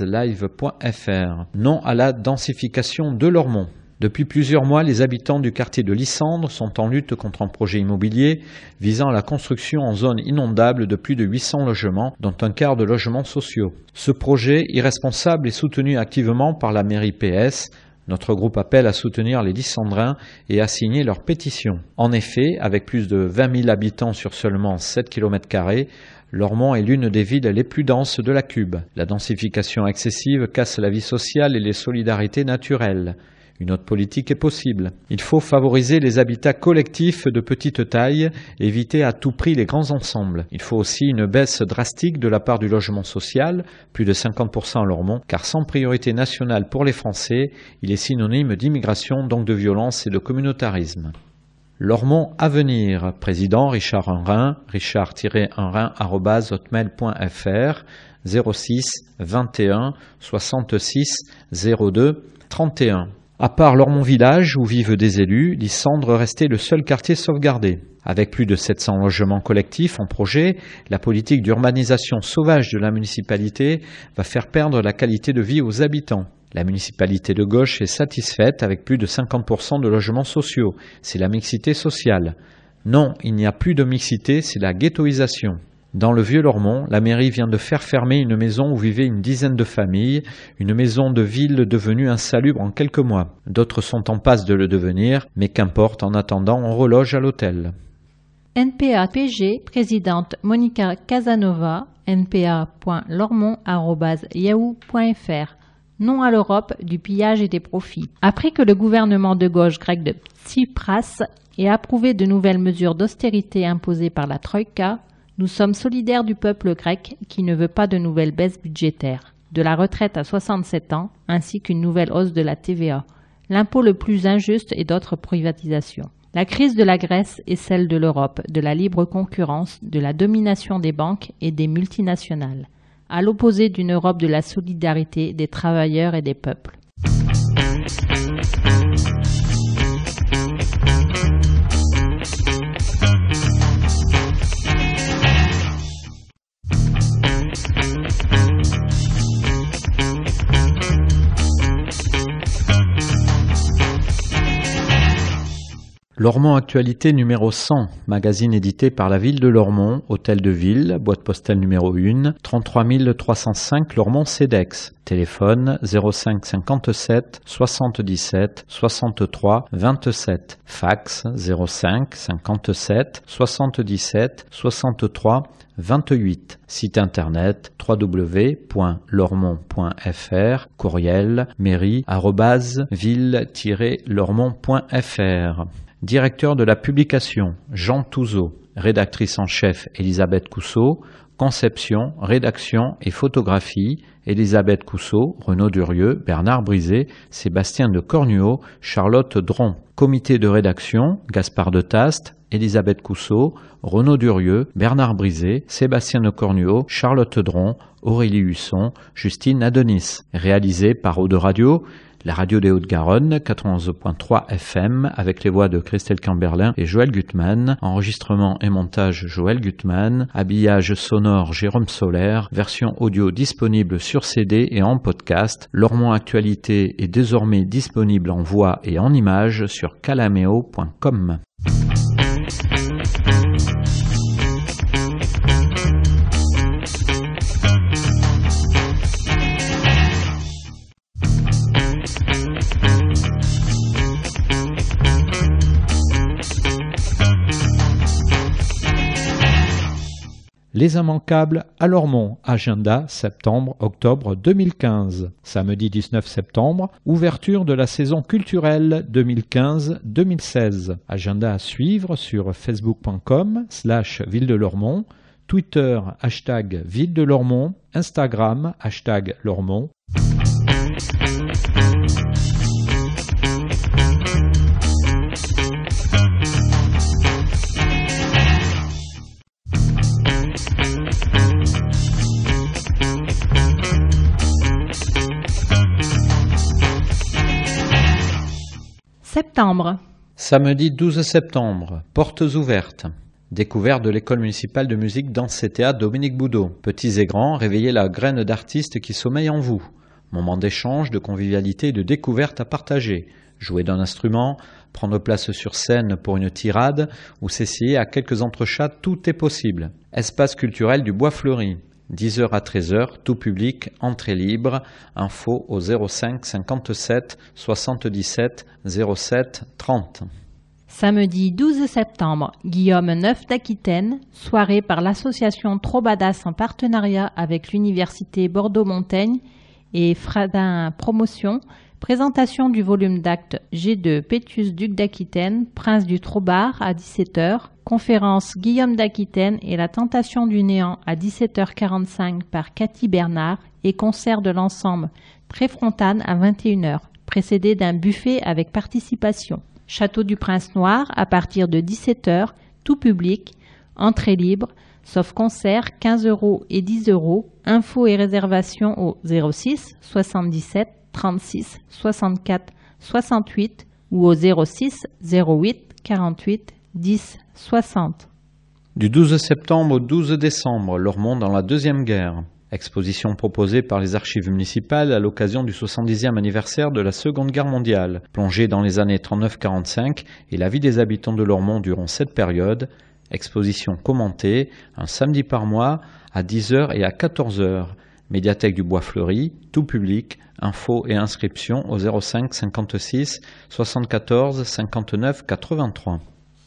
live.fr. Non à la densification de Lormont. Depuis plusieurs mois, les habitants du quartier de Lissandre sont en lutte contre un projet immobilier visant la construction en zone inondable de plus de 800 logements, dont un quart de logements sociaux. Ce projet, irresponsable, est soutenu activement par la mairie PS, notre groupe appelle à soutenir les Lissandrins et à signer leur pétition. En effet, avec plus de 20 000 habitants sur seulement 7 km, Lormont est l'une des villes les plus denses de la Cube. La densification excessive casse la vie sociale et les solidarités naturelles. Une autre politique est possible. Il faut favoriser les habitats collectifs de petite taille, éviter à tout prix les grands ensembles. Il faut aussi une baisse drastique de la part du logement social, plus de 50% à Lormont, car sans priorité nationale pour les Français, il est synonyme d'immigration, donc de violence et de communautarisme. Lormont Avenir, président Richard Unrin, richard-unrin.hotmail.fr 06 21 66 02 31 À part Lormont Village, où vivent des élus, l'Issandre restait le seul quartier sauvegardé. Avec plus de 700 logements collectifs en projet, la politique d'urbanisation sauvage de la municipalité va faire perdre la qualité de vie aux habitants. La municipalité de gauche est satisfaite avec plus de 50% de logements sociaux. C'est la mixité sociale. Non, il n'y a plus de mixité, c'est la ghettoisation. Dans le Vieux-Lormont, la mairie vient de faire fermer une maison où vivaient une dizaine de familles, une maison de ville devenue insalubre en quelques mois. D'autres sont en passe de le devenir, mais qu'importe, en attendant, on reloge à l'hôtel. NPA-PG, présidente Monica Casanova, npa.lormont.yahoo.fr. Non à l'Europe du pillage et des profits. Après que le gouvernement de gauche grec de Tsipras ait approuvé de nouvelles mesures d'austérité imposées par la Troïka, nous sommes solidaires du peuple grec qui ne veut pas de nouvelles baisses budgétaires, de la retraite à 67 ans, ainsi qu'une nouvelle hausse de la TVA, l'impôt le plus injuste et d'autres privatisations. La crise de la Grèce est celle de l'Europe, de la libre concurrence, de la domination des banques et des multinationales, à l'opposé d'une Europe de la solidarité des travailleurs et des peuples. Lormont Actualité numéro 100, magazine édité par la ville de Lormont, hôtel de ville, boîte postale numéro 1, 33 305 Lormont CEDEX. Téléphone 05 57 77 63 27. Fax 05 57 77 63 28. Site internet www.lormont.fr. Courriel mairie ville-lormont.fr. Directeur de la publication, Jean Touzeau. Rédactrice en chef, Elisabeth Cousseau. Conception, rédaction et photographie, Elisabeth Cousseau, Renaud Durieux, Bernard Brisé, Sébastien de Cornuau, Charlotte Dron. Comité de rédaction, Gaspard de Taste, Elisabeth Cousseau, Renaud Durieux, Bernard Brisé, Sébastien de Cornuau, Charlotte Dron, Aurélie Husson, Justine Adonis. Réalisé par Eau de Radio, la radio des Hauts-de-Garonne, 91.3 FM, avec les voix de Christelle Camberlin et Joël Gutmann, enregistrement et montage Joël Gutmann, habillage sonore Jérôme Solaire, version audio disponible sur CD et en podcast. Lormont Actualité est désormais disponible en voix et en images sur calameo.com. Les immanquables à Lormont, agenda septembre-octobre 2015. Samedi 19 septembre, ouverture de la saison culturelle 2015-2016. Agenda à suivre sur facebook.com slash ville de Lormont, Twitter hashtag ville de Lormont, Instagram hashtag Lormont. Samedi 12 septembre, portes ouvertes. Découverte de l'école municipale de musique dans CTA Dominique Boudot. Petits et grands, réveillez la graine d'artiste qui sommeille en vous. Moment d'échange, de convivialité et de découverte à partager. Jouer d'un instrument, prendre place sur scène pour une tirade ou s'essayer à quelques entrechats, tout est possible. Espace culturel du Bois Fleuri. 10h à 13h, tout public, entrée libre, info au 05 57 77 07 30. Samedi 12 septembre, Guillaume Neuf d'Aquitaine, soirée par l'association Trobadas en partenariat avec l'université Bordeaux-Montaigne et Fradin Promotion, présentation du volume d'actes G2 Pétus Duc d'Aquitaine, Prince du Trobar à 17h, conférence Guillaume d'Aquitaine et la tentation du néant à 17h45 par Cathy Bernard et concert de l'ensemble Tréfrontane à 21h, précédé d'un buffet avec participation. Château du Prince Noir à partir de 17h, tout public, entrée libre, sauf concert 15 euros et 10 euros. Infos et réservations au 06 77 36 64 68 ou au 06 08 48 10 60. Du 12 septembre au 12 décembre, Lormont dans la Deuxième Guerre. Exposition proposée par les archives municipales à l'occasion du 70e anniversaire de la Seconde Guerre mondiale, plongée dans les années 39-45 et la vie des habitants de Lormont durant cette période. Exposition commentée, un samedi par mois, à 10h et à 14h. Médiathèque du Bois Fleuri, tout public, infos et inscriptions au 05 56 74 59 83.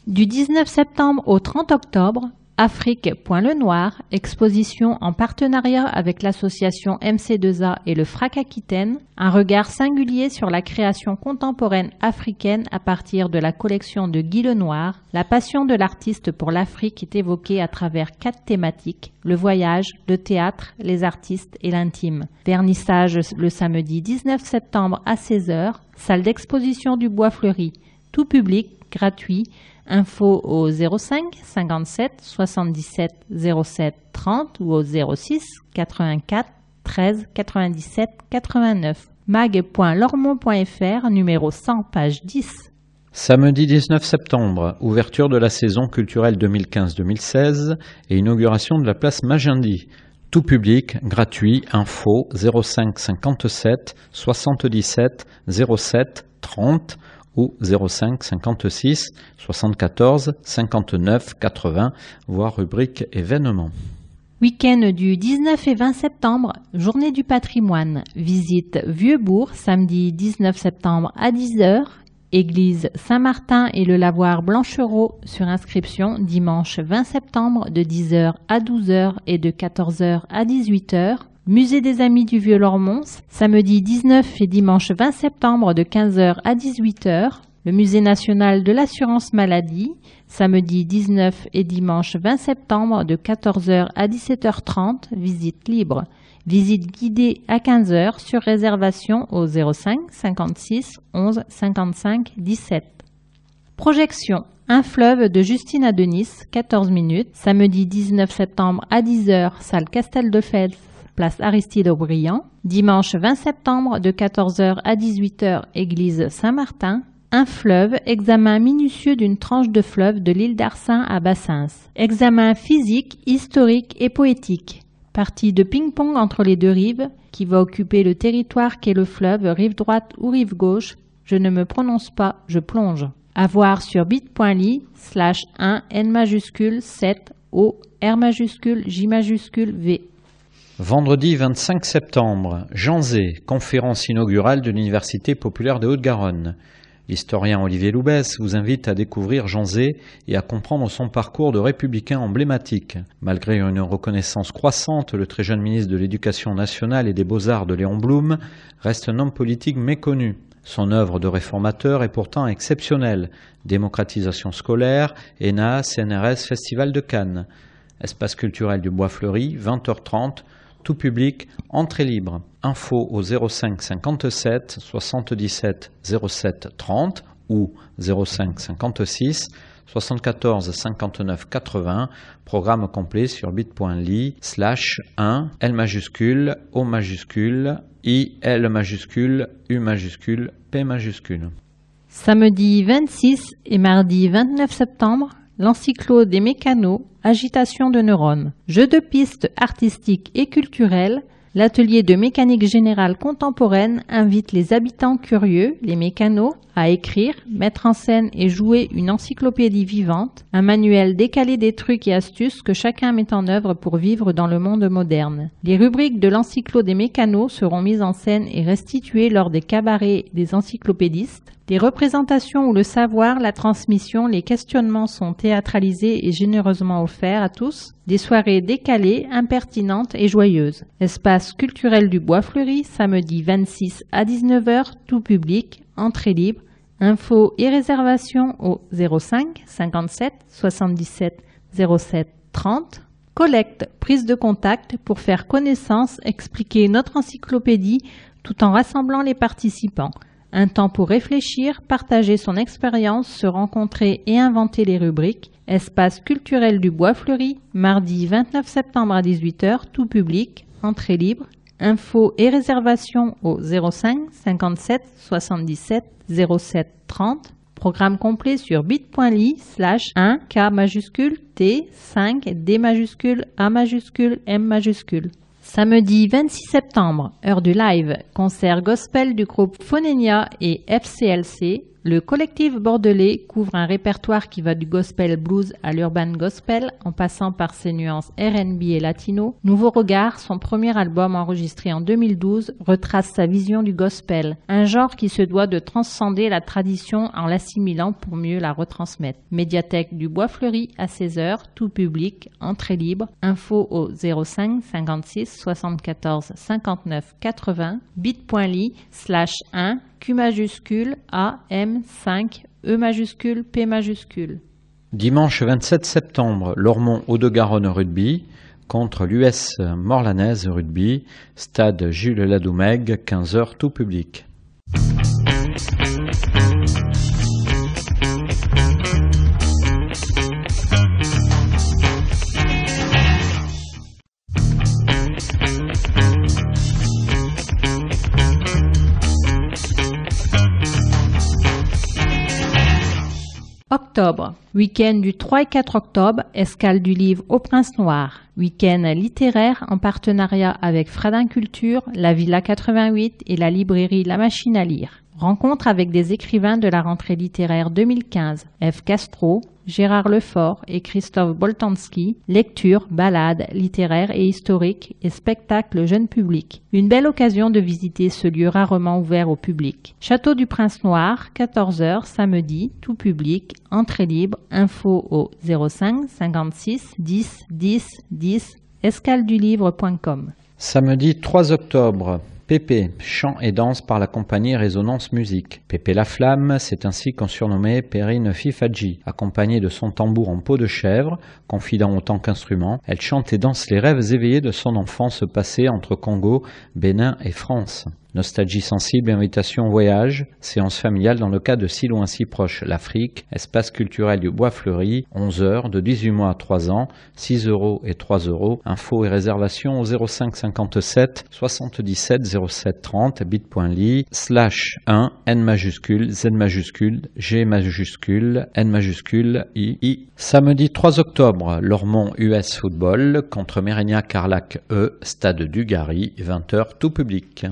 Du 19 septembre au 30 octobre, Afrique.le-Noir, exposition en partenariat avec l'association MC2A et le FRAC Aquitaine, un regard singulier sur la création contemporaine africaine à partir de la collection de Guy Lenoir. La passion de l'artiste pour l'Afrique est évoquée à travers quatre thématiques, le voyage, le théâtre, les artistes et l'intime. Vernissage le samedi 19 septembre à 16h, salle d'exposition du Bois Fleuri, tout public, gratuit, Info au 05 57 77 07 30 ou au 06 84 13 97 89. mag.lormont.fr numéro 100 page 10. Samedi 19 septembre, ouverture de la saison culturelle 2015-2016 et inauguration de la place Magendie. Tout public, gratuit, info 05 57 77 07 30 ou 05 56 74 59 80, voire rubrique événements. Week-end du 19 et 20 septembre, journée du patrimoine. Visite Vieux-Bourg, samedi 19 septembre à 10h. Église Saint-Martin et le lavoir Blanchereau sur inscription dimanche 20 septembre de 10h à 12h et de 14h à 18h. Musée des Amis du Vieux-Lormont, samedi 19 et dimanche 20 septembre de 15h à 18h. Le Musée national de l'assurance maladie, samedi 19 et dimanche 20 septembre de 14h à 17h30, visite libre. Visite guidée à 15h sur réservation au 05 56 11 55 17. Projection Un fleuve de Justine à Denis, 14 minutes, samedi 19 septembre à 10h, salle Castel de Fels, place Aristide Aubriand. Dimanche 20 septembre de 14h à 18h, église Saint-Martin. Un fleuve, examen minutieux d'une tranche de fleuve de l'île d'Arsin à Bassins. Examen physique, historique et poétique. Partie de ping-pong entre les deux rives qui va occuper le territoire qu'est le fleuve, rive droite ou rive gauche. Je ne me prononce pas, je plonge. À voir sur bit.ly slash 1 n majuscule 7 o r majuscule j majuscule v. Vendredi 25 septembre, Jean Zé, conférence inaugurale de l'Université populaire de Haute-Garonne. L'historien Olivier Loubès vous invite à découvrir Jean Zé et à comprendre son parcours de républicain emblématique. Malgré une reconnaissance croissante, le très jeune ministre de l'Éducation nationale et des Beaux-Arts de Léon Blum reste un homme politique méconnu. Son œuvre de réformateur est pourtant exceptionnelle. Démocratisation scolaire, ENA, CNRS, Festival de Cannes. Espace culturel du Bois Fleuri, 20h30, tout public, entrée libre. Info au 05 57 77 07 30 ou 05 56 74 59 80. Programme complet sur bit.ly slash 1 L majuscule O majuscule I L majuscule U majuscule P majuscule. Samedi 26 et mardi 29 septembre, l'encyclo des mécanos, agitation de neurones, jeux de pistes artistiques et culturels, l'atelier de mécanique générale contemporaine invite les habitants curieux, les mécanos, à écrire, mettre en scène et jouer une encyclopédie vivante, un manuel décalé des trucs et astuces que chacun met en œuvre pour vivre dans le monde moderne. Les rubriques de l'encyclo des mécanos seront mises en scène et restituées lors des cabarets des encyclopédistes. Les représentations où le savoir, la transmission, les questionnements sont théâtralisés et généreusement offerts à tous. Des soirées décalées, impertinentes et joyeuses. Espace culturel du Bois Fleuri, samedi 26 à 19h, tout public, entrée libre. Infos et réservations au 05 57 77 07 30. Collecte, prise de contact pour faire connaissance, expliquer notre encyclopédie tout en rassemblant les participants. Un temps pour réfléchir, partager son expérience, se rencontrer et inventer les rubriques. Espace culturel du Bois Fleuri, mardi 29 septembre à 18h, tout public, entrée libre. Infos et réservations au 05 57 77 07 30. Programme complet sur bit.ly slash 1 K majuscule T 5 D majuscule A majuscule M majuscule. Samedi 26 septembre, heure du live, concert gospel du groupe Phonenia et FCLC le collectif bordelais couvre un répertoire qui va du gospel blues à l'urban gospel en passant par ses nuances R&B et latino. Nouveau regard, son premier album enregistré en 2012, retrace sa vision du gospel, un genre qui se doit de transcender la tradition en l'assimilant pour mieux la retransmettre. Médiathèque du Bois Fleuri à 16h, tout public, entrée libre, info au 05 56 74 59 80, bit.ly slash 1 Q majuscule, A, M, 5, E majuscule, P majuscule. Dimanche 27 septembre, Lormont Haut-de-Garonne Rugby contre l'US Morlanaise Rugby, stade Jules Ladoumègue, 15h tout public. Octobre. Week-end du 3 et 4 octobre, escale du livre Au Prince Noir. Week-end littéraire en partenariat avec Fradin Culture, la Villa 88 et la librairie La Machine à lire. Rencontre avec des écrivains de la rentrée littéraire 2015. F. Castro, Gérard Lefort et Christophe Boltanski, lecture, balades littéraires et historiques et spectacles jeune public. Une belle occasion de visiter ce lieu rarement ouvert au public. Château du Prince Noir, 14h samedi, tout public, entrée libre, info au 05 56 10 10 10 escaldulivre.com. Samedi 3 octobre, Pépé, chant et danse par la compagnie Résonance Musique. Pépé la Flamme, c'est ainsi qu'on surnommait Perrine Fifadji. Accompagnée de son tambour en peau de chèvre, confident autant qu'instrument, elle chante et danse les rêves éveillés de son enfance passée entre Congo, Bénin et France. Nostalgie sensible, invitation au voyage, séance familiale dans le cas de si loin si proche, l'Afrique, espace culturel du Bois Fleuri, 11 heures, de 18 mois à 3 ans, 6 euros et 3 euros. Infos et réservations au 05 57 77 07 30 bit.ly slash 1 N majuscule, Z majuscule, G majuscule, N majuscule, I, I. Samedi 3 octobre, Lormont US Football contre Mérignac Carlac E, stade du Gary, 20h tout public.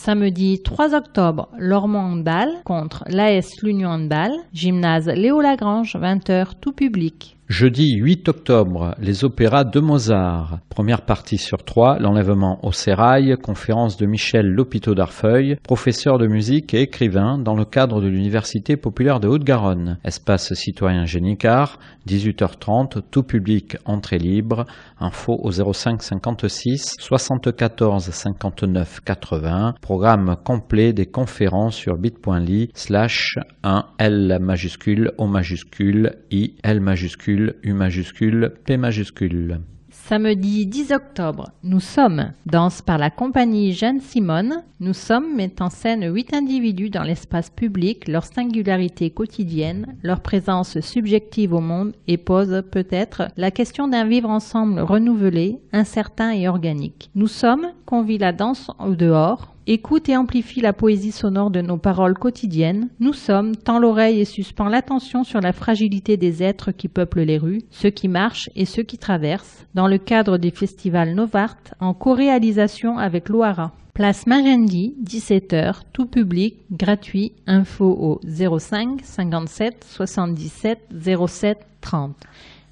Samedi 3 octobre, Lormont Handball contre l'AS L'Union Handball, gymnase Léo Lagrange, 20h tout public. Jeudi 8 octobre, les opéras de Mozart. Première partie sur trois, l'enlèvement au sérail, conférence de Michel Lopiteau d'Arfeuil, professeur de musique et écrivain dans le cadre de l'Université populaire de Haute-Garonne. Espace citoyen Génicard, 18h30, tout public, entrée libre. Info au 05 56 74 59 80. Programme complet des conférences sur bit.ly slash 1 L majuscule O majuscule I L majuscule U majuscule, P majuscule. Samedi 10 octobre, nous sommes, danse par la compagnie Jeanne Simone, nous sommes met en scène huit individus dans l'espace public, leur singularité quotidienne, leur présence subjective au monde et pose peut-être la question d'un vivre ensemble renouvelé, incertain et organique. Nous sommes, qu'on vit la danse au dehors, écoute et amplifie la poésie sonore de nos paroles quotidiennes, nous sommes, tend l'oreille et suspend l'attention sur la fragilité des êtres qui peuplent les rues, ceux qui marchent et ceux qui traversent, dans le cadre des festivals Novart, en co-réalisation avec l'OARA. Place Marendi, 17h, tout public, gratuit, info au 05 57 77 07 30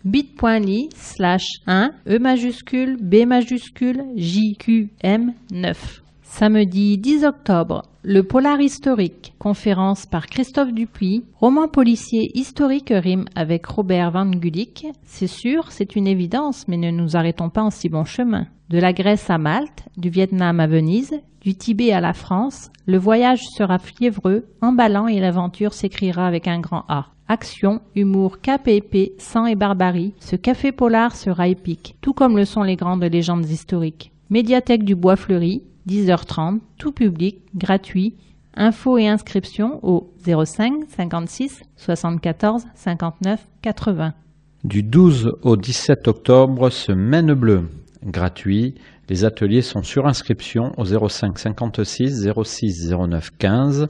bit.ly slash 1 E majuscule B majuscule JQM 9. Samedi 10 octobre, le Polar historique, conférence par Christophe Dupuis, roman policier historique rime avec Robert Van Gulik. C'est sûr, c'est une évidence, mais ne nous arrêtons pas en si bon chemin. De la Grèce à Malte, du Vietnam à Venise, du Tibet à la France, le voyage sera fiévreux, emballant et l'aventure s'écrira avec un grand A. Action, humour, cap et épée, sang et barbarie, ce café polar sera épique, tout comme le sont les grandes légendes historiques. Médiathèque du Bois Fleuri, 10h30, tout public, gratuit. Infos et inscriptions au 05 56 74 59 80. Du 12 au 17 octobre, Semaine Bleue. Gratuit. Les ateliers sont sur inscription au 05 56 06 09 15.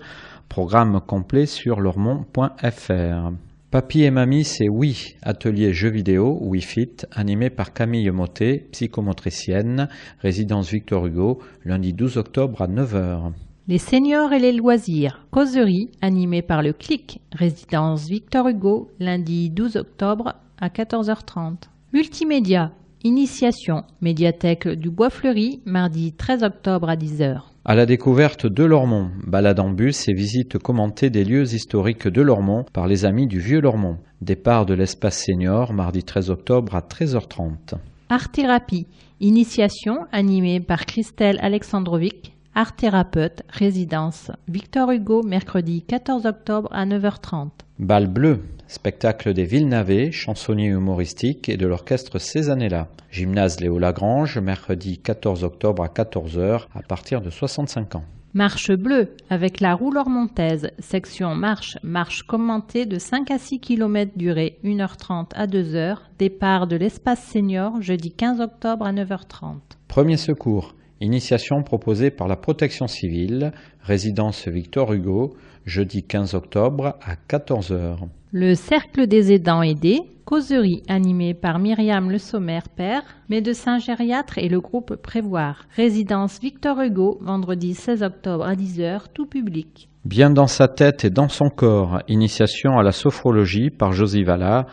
Programme complet sur lormont.fr. Papy et mamie, c'est Oui, atelier jeux vidéo, WeFit, animé par Camille Motet, psychomotricienne, résidence Victor Hugo, lundi 12 octobre à 9h. Les seniors et les loisirs, causerie, animée par le CLIC, résidence Victor Hugo, lundi 12 octobre à 14h30. Multimédia, initiation, médiathèque du Bois Fleuri, mardi 13 octobre à 10h. À la découverte de Lormont, balade en bus et visite commentée des lieux historiques de Lormont par les amis du Vieux Lormont. Départ de l'espace senior, mardi 13 octobre à 13h30. Art thérapie, initiation animée par Christelle Alexandrovic, art thérapeute, résidence Victor Hugo, mercredi 14 octobre à 9h30. Bal bleu, spectacle des Villenavés, chansonniers humoristiques et de l'orchestre ces années-là. Gymnase Léo Lagrange, mercredi 14 octobre à 14h à partir de 65 ans. Marche bleue avec la roue lormontaise, section marche, marche commentée de 5 à 6 km durée 1h30 à 2h, départ de l'espace senior jeudi 15 octobre à 9h30. Premier secours, Initiation proposée par la protection civile, résidence Victor Hugo, jeudi 15 octobre à 14h. Le Cercle des aidants aidés, causerie animée par Myriam Le Sommer Père, médecin gériatre et le groupe Prévoir. Résidence Victor Hugo, vendredi 16 octobre à 10h, tout public. Bien dans sa tête et dans son corps, initiation à la sophrologie par Josie Valla,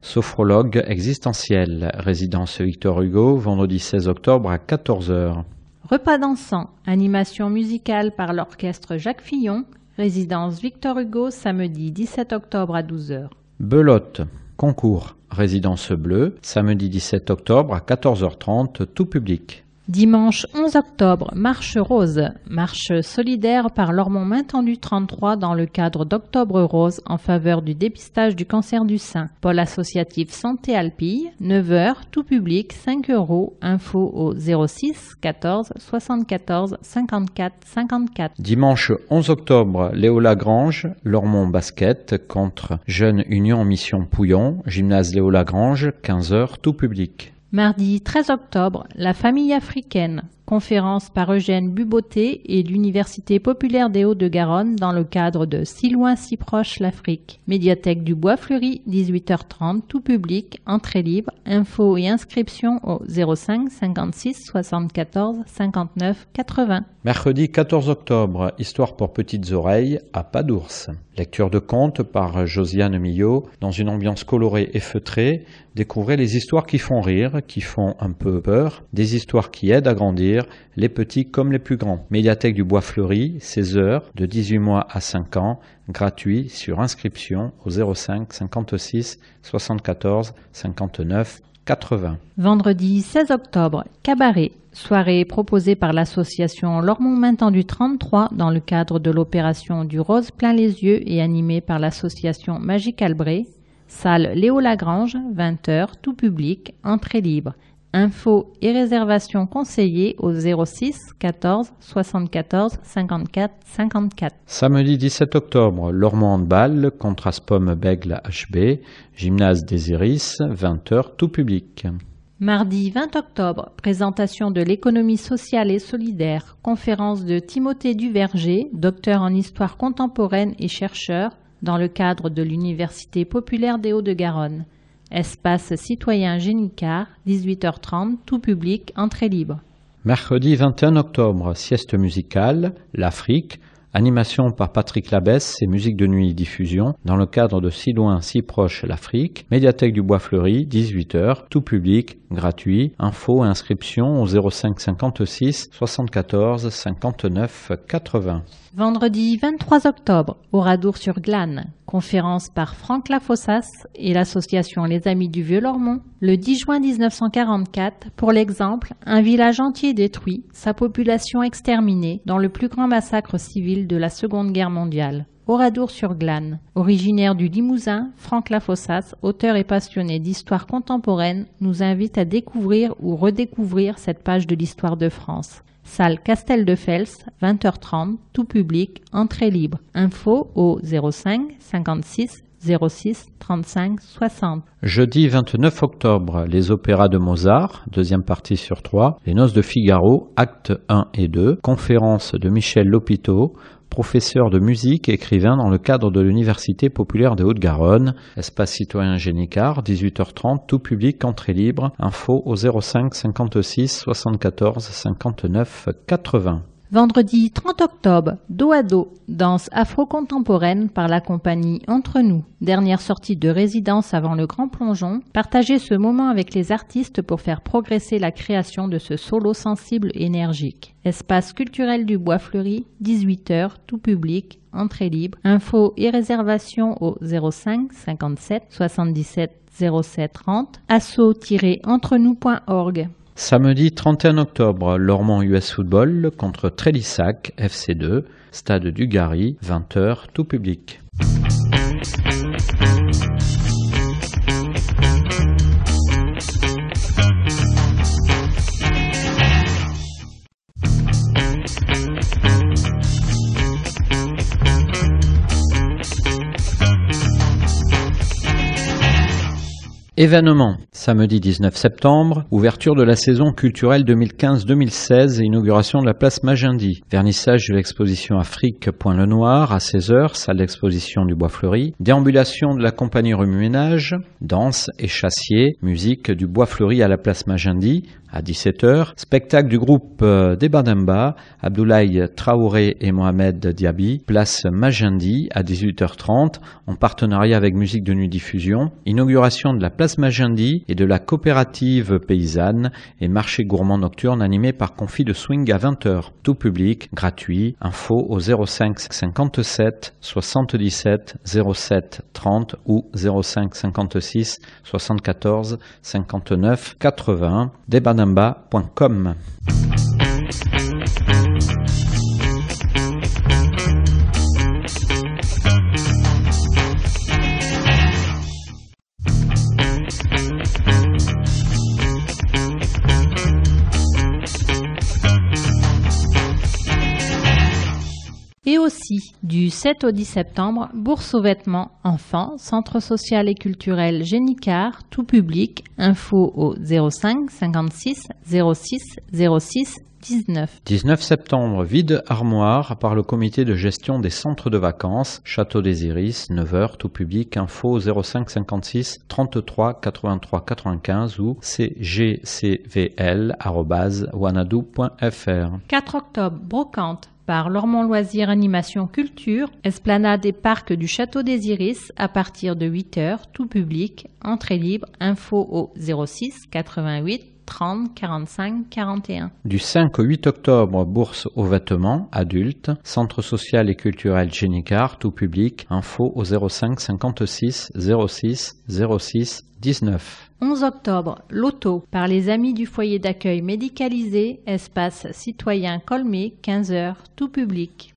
sophrologue existentiel. Résidence Victor Hugo, vendredi 16 octobre à 14h. Repas dansant, animation musicale par l'orchestre Jacques Fillon, résidence Victor Hugo, samedi 17 octobre à 12h. Belote, concours, résidence bleue, samedi 17 octobre à 14h30, tout public. Dimanche 11 octobre, marche rose, marche solidaire par l'Ormont Main Tendue 33 dans le cadre d'Octobre Rose en faveur du dépistage du cancer du sein. Pôle associatif Santé Alpille, 9h, tout public, 5 euros, info au 06 14 74 54 54. Dimanche 11 octobre, Léo Lagrange, Lormont Basket contre Jeune Union Mission Pouillon, gymnase Léo Lagrange, 15h, tout public. Mardi 13 octobre, la famille africaine. Conférence par Eugène Buboté et l'Université populaire des Hauts-de-Garonne dans le cadre de Si loin, si proche l'Afrique. Médiathèque du Bois Fleuri, 18h30, tout public, entrée libre, info et inscription au 05 56 74 59 80. Mercredi 14 octobre, Histoire pour petites oreilles à Pas d'ours. Lecture de contes par Josiane Millot dans une ambiance colorée et feutrée. Découvrez les histoires qui font rire, qui font un peu peur, des histoires qui aident à grandir, les petits comme les plus grands. Médiathèque du Bois Fleuri, 16 heures, de 18 mois à 5 ans, gratuit sur inscription au 05 56 74 59 80. Vendredi 16 octobre, cabaret. Soirée proposée par l'association Lormont Maintenant du 33 dans le cadre de l'opération du Rose plein les yeux et animée par l'association Magique Albret. Salle Léo Lagrange, 20h, tout public, entrée libre. Infos et réservations conseillées au 06 14 74 54 54. Samedi 17 octobre, Lormont Handball contre Aspom Bègle HB, gymnase des Iris, 20h, tout public. Mardi 20 octobre, présentation de l'économie sociale et solidaire, conférence de Timothée Duverger, docteur en histoire contemporaine et chercheur, dans le cadre de l'Université populaire des Hauts-de-Garonne. Espace citoyen Génicard, 18h30, tout public, entrée libre. Mercredi 21 octobre, sieste musicale, l'Afrique, Animation par Patrick Labesse et musique de nuit diffusion dans le cadre de Si loin, si proche l'Afrique. Médiathèque du Bois Fleuri, 18h, tout public, gratuit. Info, inscription au 05 56 74 59 80. Vendredi 23 octobre, au Radour-sur-Glane, conférence par Franck Lafossas et l'association Les Amis du Vieux-Lormont. Le 10 juin 1944, pour l'exemple, un village entier détruit, sa population exterminée dans le plus grand massacre civil de la Seconde Guerre mondiale. Oradour-sur-Glane. Originaire du Limousin, Franck Lafossas, auteur et passionné d'histoire contemporaine, nous invite à découvrir ou redécouvrir cette page de l'histoire de France. Salle Castel de Fels, 20h30, tout public, entrée libre. Info au 05 56 06 35 60. Jeudi 29 octobre, les opéras de Mozart, deuxième partie sur trois, les noces de Figaro, actes 1 et 2, conférence de Michel Lopiteau, professeur de musique et écrivain dans le cadre de l'Université populaire de Haute-Garonne, espace citoyen Génicard, 18h30, tout public, entrée libre, info au 05 56 74 59 80. Vendredi 30 octobre, dos à dos, danse afro-contemporaine par la compagnie Entre nous. Dernière sortie de résidence avant le grand plongeon. Partagez ce moment avec les artistes pour faire progresser la création de ce solo sensible énergique. Espace culturel du Bois Fleuri, 18h, tout public, entrée libre. Info et réservation au 05 57 77 07 30. asso-entre-nous.org. Samedi 31 octobre, Lormont US Football contre Trélissac FC2, stade du Gary, 20h, tout public. Événement. Samedi 19 septembre, ouverture de la saison culturelle 2015-2016 et inauguration de la place Magendie. Vernissage de l'exposition Afrique Point Le Noir à 16h, salle d'exposition du Bois Fleuri. Déambulation de la compagnie Remue Ménage, danse et chassier, musique du Bois Fleuri à la place Magendie à 17h. Spectacle du groupe euh, des Bademba, Abdoulaye Traoré et Mohamed Diaby, place Magendie à 18h30 en partenariat avec Musique de Nuit Diffusion. Inauguration de la place Magendie et de la coopérative paysanne et marché gourmand nocturne animé par Confit de Swing à 20h. Tout public, gratuit. Info au 05 57 77 07 30 ou 05 56 74 59 80. Debanamba.com. aussi, du 7 au 10 septembre, bourse aux vêtements enfants, centre social et culturel Génicard, tout public, info au 05 56 06 06 19. 19 septembre, vide armoire par le comité de gestion des centres de vacances, Château des Iris, 9h, tout public, info 05 56 33 83 95 ou cgcvl.wanadou.fr. 4 octobre, brocante par Lormont Loisirs Animation Culture, esplanade et parc du Château des Iris à partir de 8h, tout public, entrée libre, info au 06 88 30 45 41. Du 5 au 8 octobre, bourse aux vêtements, adultes, centre social et culturel Génicard, tout public, info au 05 56 06 06 19. 11 octobre, loto par les amis du foyer d'accueil médicalisé, espace citoyen Colmé, 15h, tout public.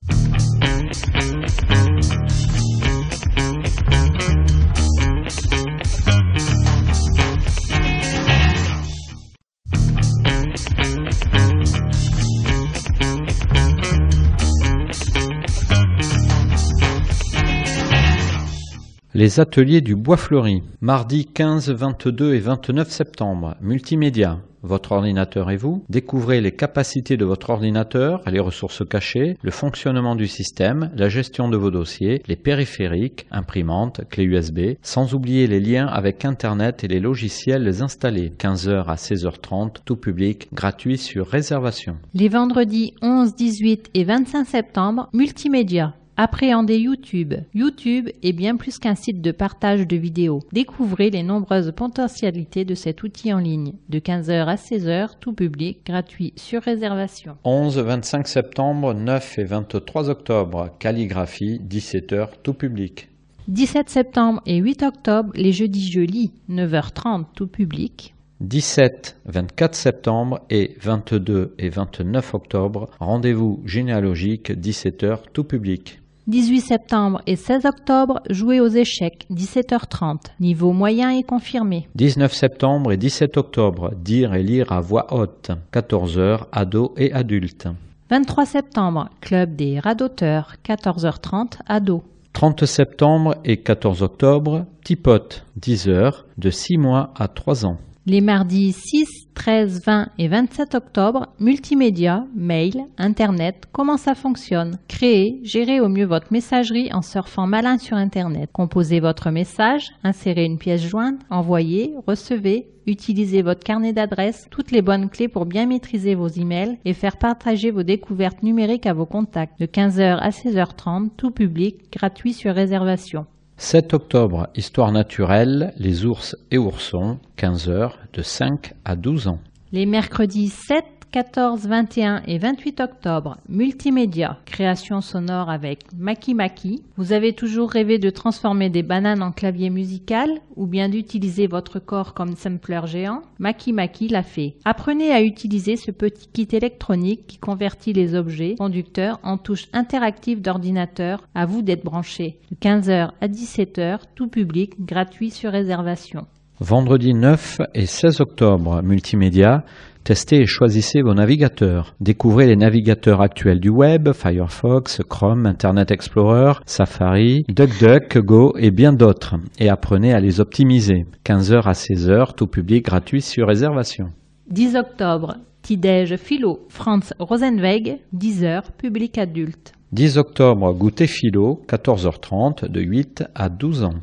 Les ateliers du Bois Fleuri, mardi 15, 22 et 29 septembre, multimédia. Votre ordinateur et vous, découvrez les capacités de votre ordinateur, les ressources cachées, le fonctionnement du système, la gestion de vos dossiers, les périphériques, imprimantes, clés USB, sans oublier les liens avec Internet et les logiciels installés. 15h à 16h30, tout public, gratuit sur réservation. Les vendredis 11, 18 et 25 septembre, multimédia. Appréhendez YouTube. YouTube est bien plus qu'un site de partage de vidéos. Découvrez les nombreuses potentialités de cet outil en ligne. De 15h à 16h, tout public, gratuit, sur réservation. 11, 25 septembre, 9 et 23 octobre, calligraphie, 17h, tout public. 17 septembre et 8 octobre, les jeudis je lis, 9h30, tout public. 17, 24 septembre et 22 et 29 octobre, rendez-vous généalogique, 17h, tout public. 18 septembre et 16 octobre, jouer aux échecs, 17h30. Niveau moyen et confirmé. 19 septembre et 17 octobre, dire et lire à voix haute, 14h, ados et adultes. 23 septembre, club des radoteurs, 14h30, ados. 30 septembre et 14 octobre, Petit Pot, 10 heures, de 6 mois à 3 ans. Les mardis 6, 13, 20 et 27 octobre, multimédia, mail, internet, comment ça fonctionne? Créez, gérez au mieux votre messagerie en surfant malin sur internet. Composez votre message, insérez une pièce jointe, envoyez, recevez, utilisez votre carnet d'adresses, toutes les bonnes clés pour bien maîtriser vos emails et faire partager vos découvertes numériques à vos contacts. De 15h à 16h30, tout public, gratuit sur réservation. 7 octobre, Histoire naturelle, les ours et oursons, 15 heures, de 5 à 12 ans. Les mercredis 7, 14, 21 et 28 octobre, multimédia, création sonore avec Maki Maki. Vous avez toujours rêvé de transformer des bananes en clavier musical ou bien d'utiliser votre corps comme sampler géant? Maki Maki l'a fait. Apprenez à utiliser ce petit kit électronique qui convertit les objets conducteurs en touches interactives d'ordinateur. À vous d'être branché. De 15h à 17h, tout public, gratuit sur réservation. Vendredi 9 et 16 octobre, multimédia, Testez et choisissez vos navigateurs. Découvrez les navigateurs actuels du web, Firefox, Chrome, Internet Explorer, Safari, DuckDuckGo et bien d'autres. Et apprenez à les optimiser. 15h à 16h, tout public gratuit sur réservation. 10 octobre, Tidège Philo, Franz Rosenweg, 10h, public adulte. 10 octobre, goûter philo, 14h30, de 8 à 12 ans.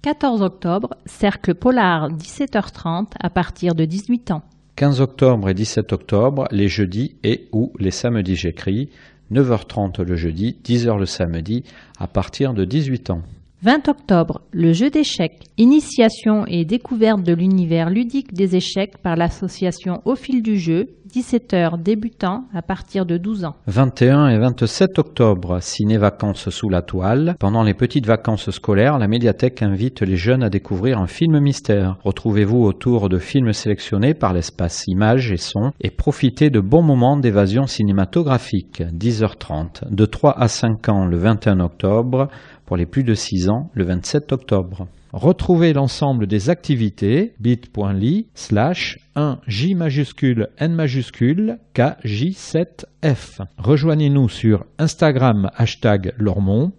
14 octobre, Cercle Polar, 17h30, à partir de 18 ans. 15 octobre et 17 octobre, les jeudis et ou les samedis j'écris, 9h30 le jeudi, 10h le samedi, à partir de 18 ans. 20 octobre, le jeu d'échecs, initiation et découverte de l'univers ludique des échecs par l'association Au fil du jeu, 17h débutant à partir de 12 ans. 21 et 27 octobre, ciné-vacances sous la toile. Pendant les petites vacances scolaires, la médiathèque invite les jeunes à découvrir un film mystère. Retrouvez-vous autour de films sélectionnés par l'espace images et son et profitez de bons moments d'évasion cinématographique. 10h30, de 3 à 5 ans le 21 octobre, pour les plus de 6 ans le 27 octobre. Retrouvez l'ensemble des activités bit.ly slash 1J majuscule N majuscule KJ7F. Rejoignez-nous sur Instagram hashtag Lormont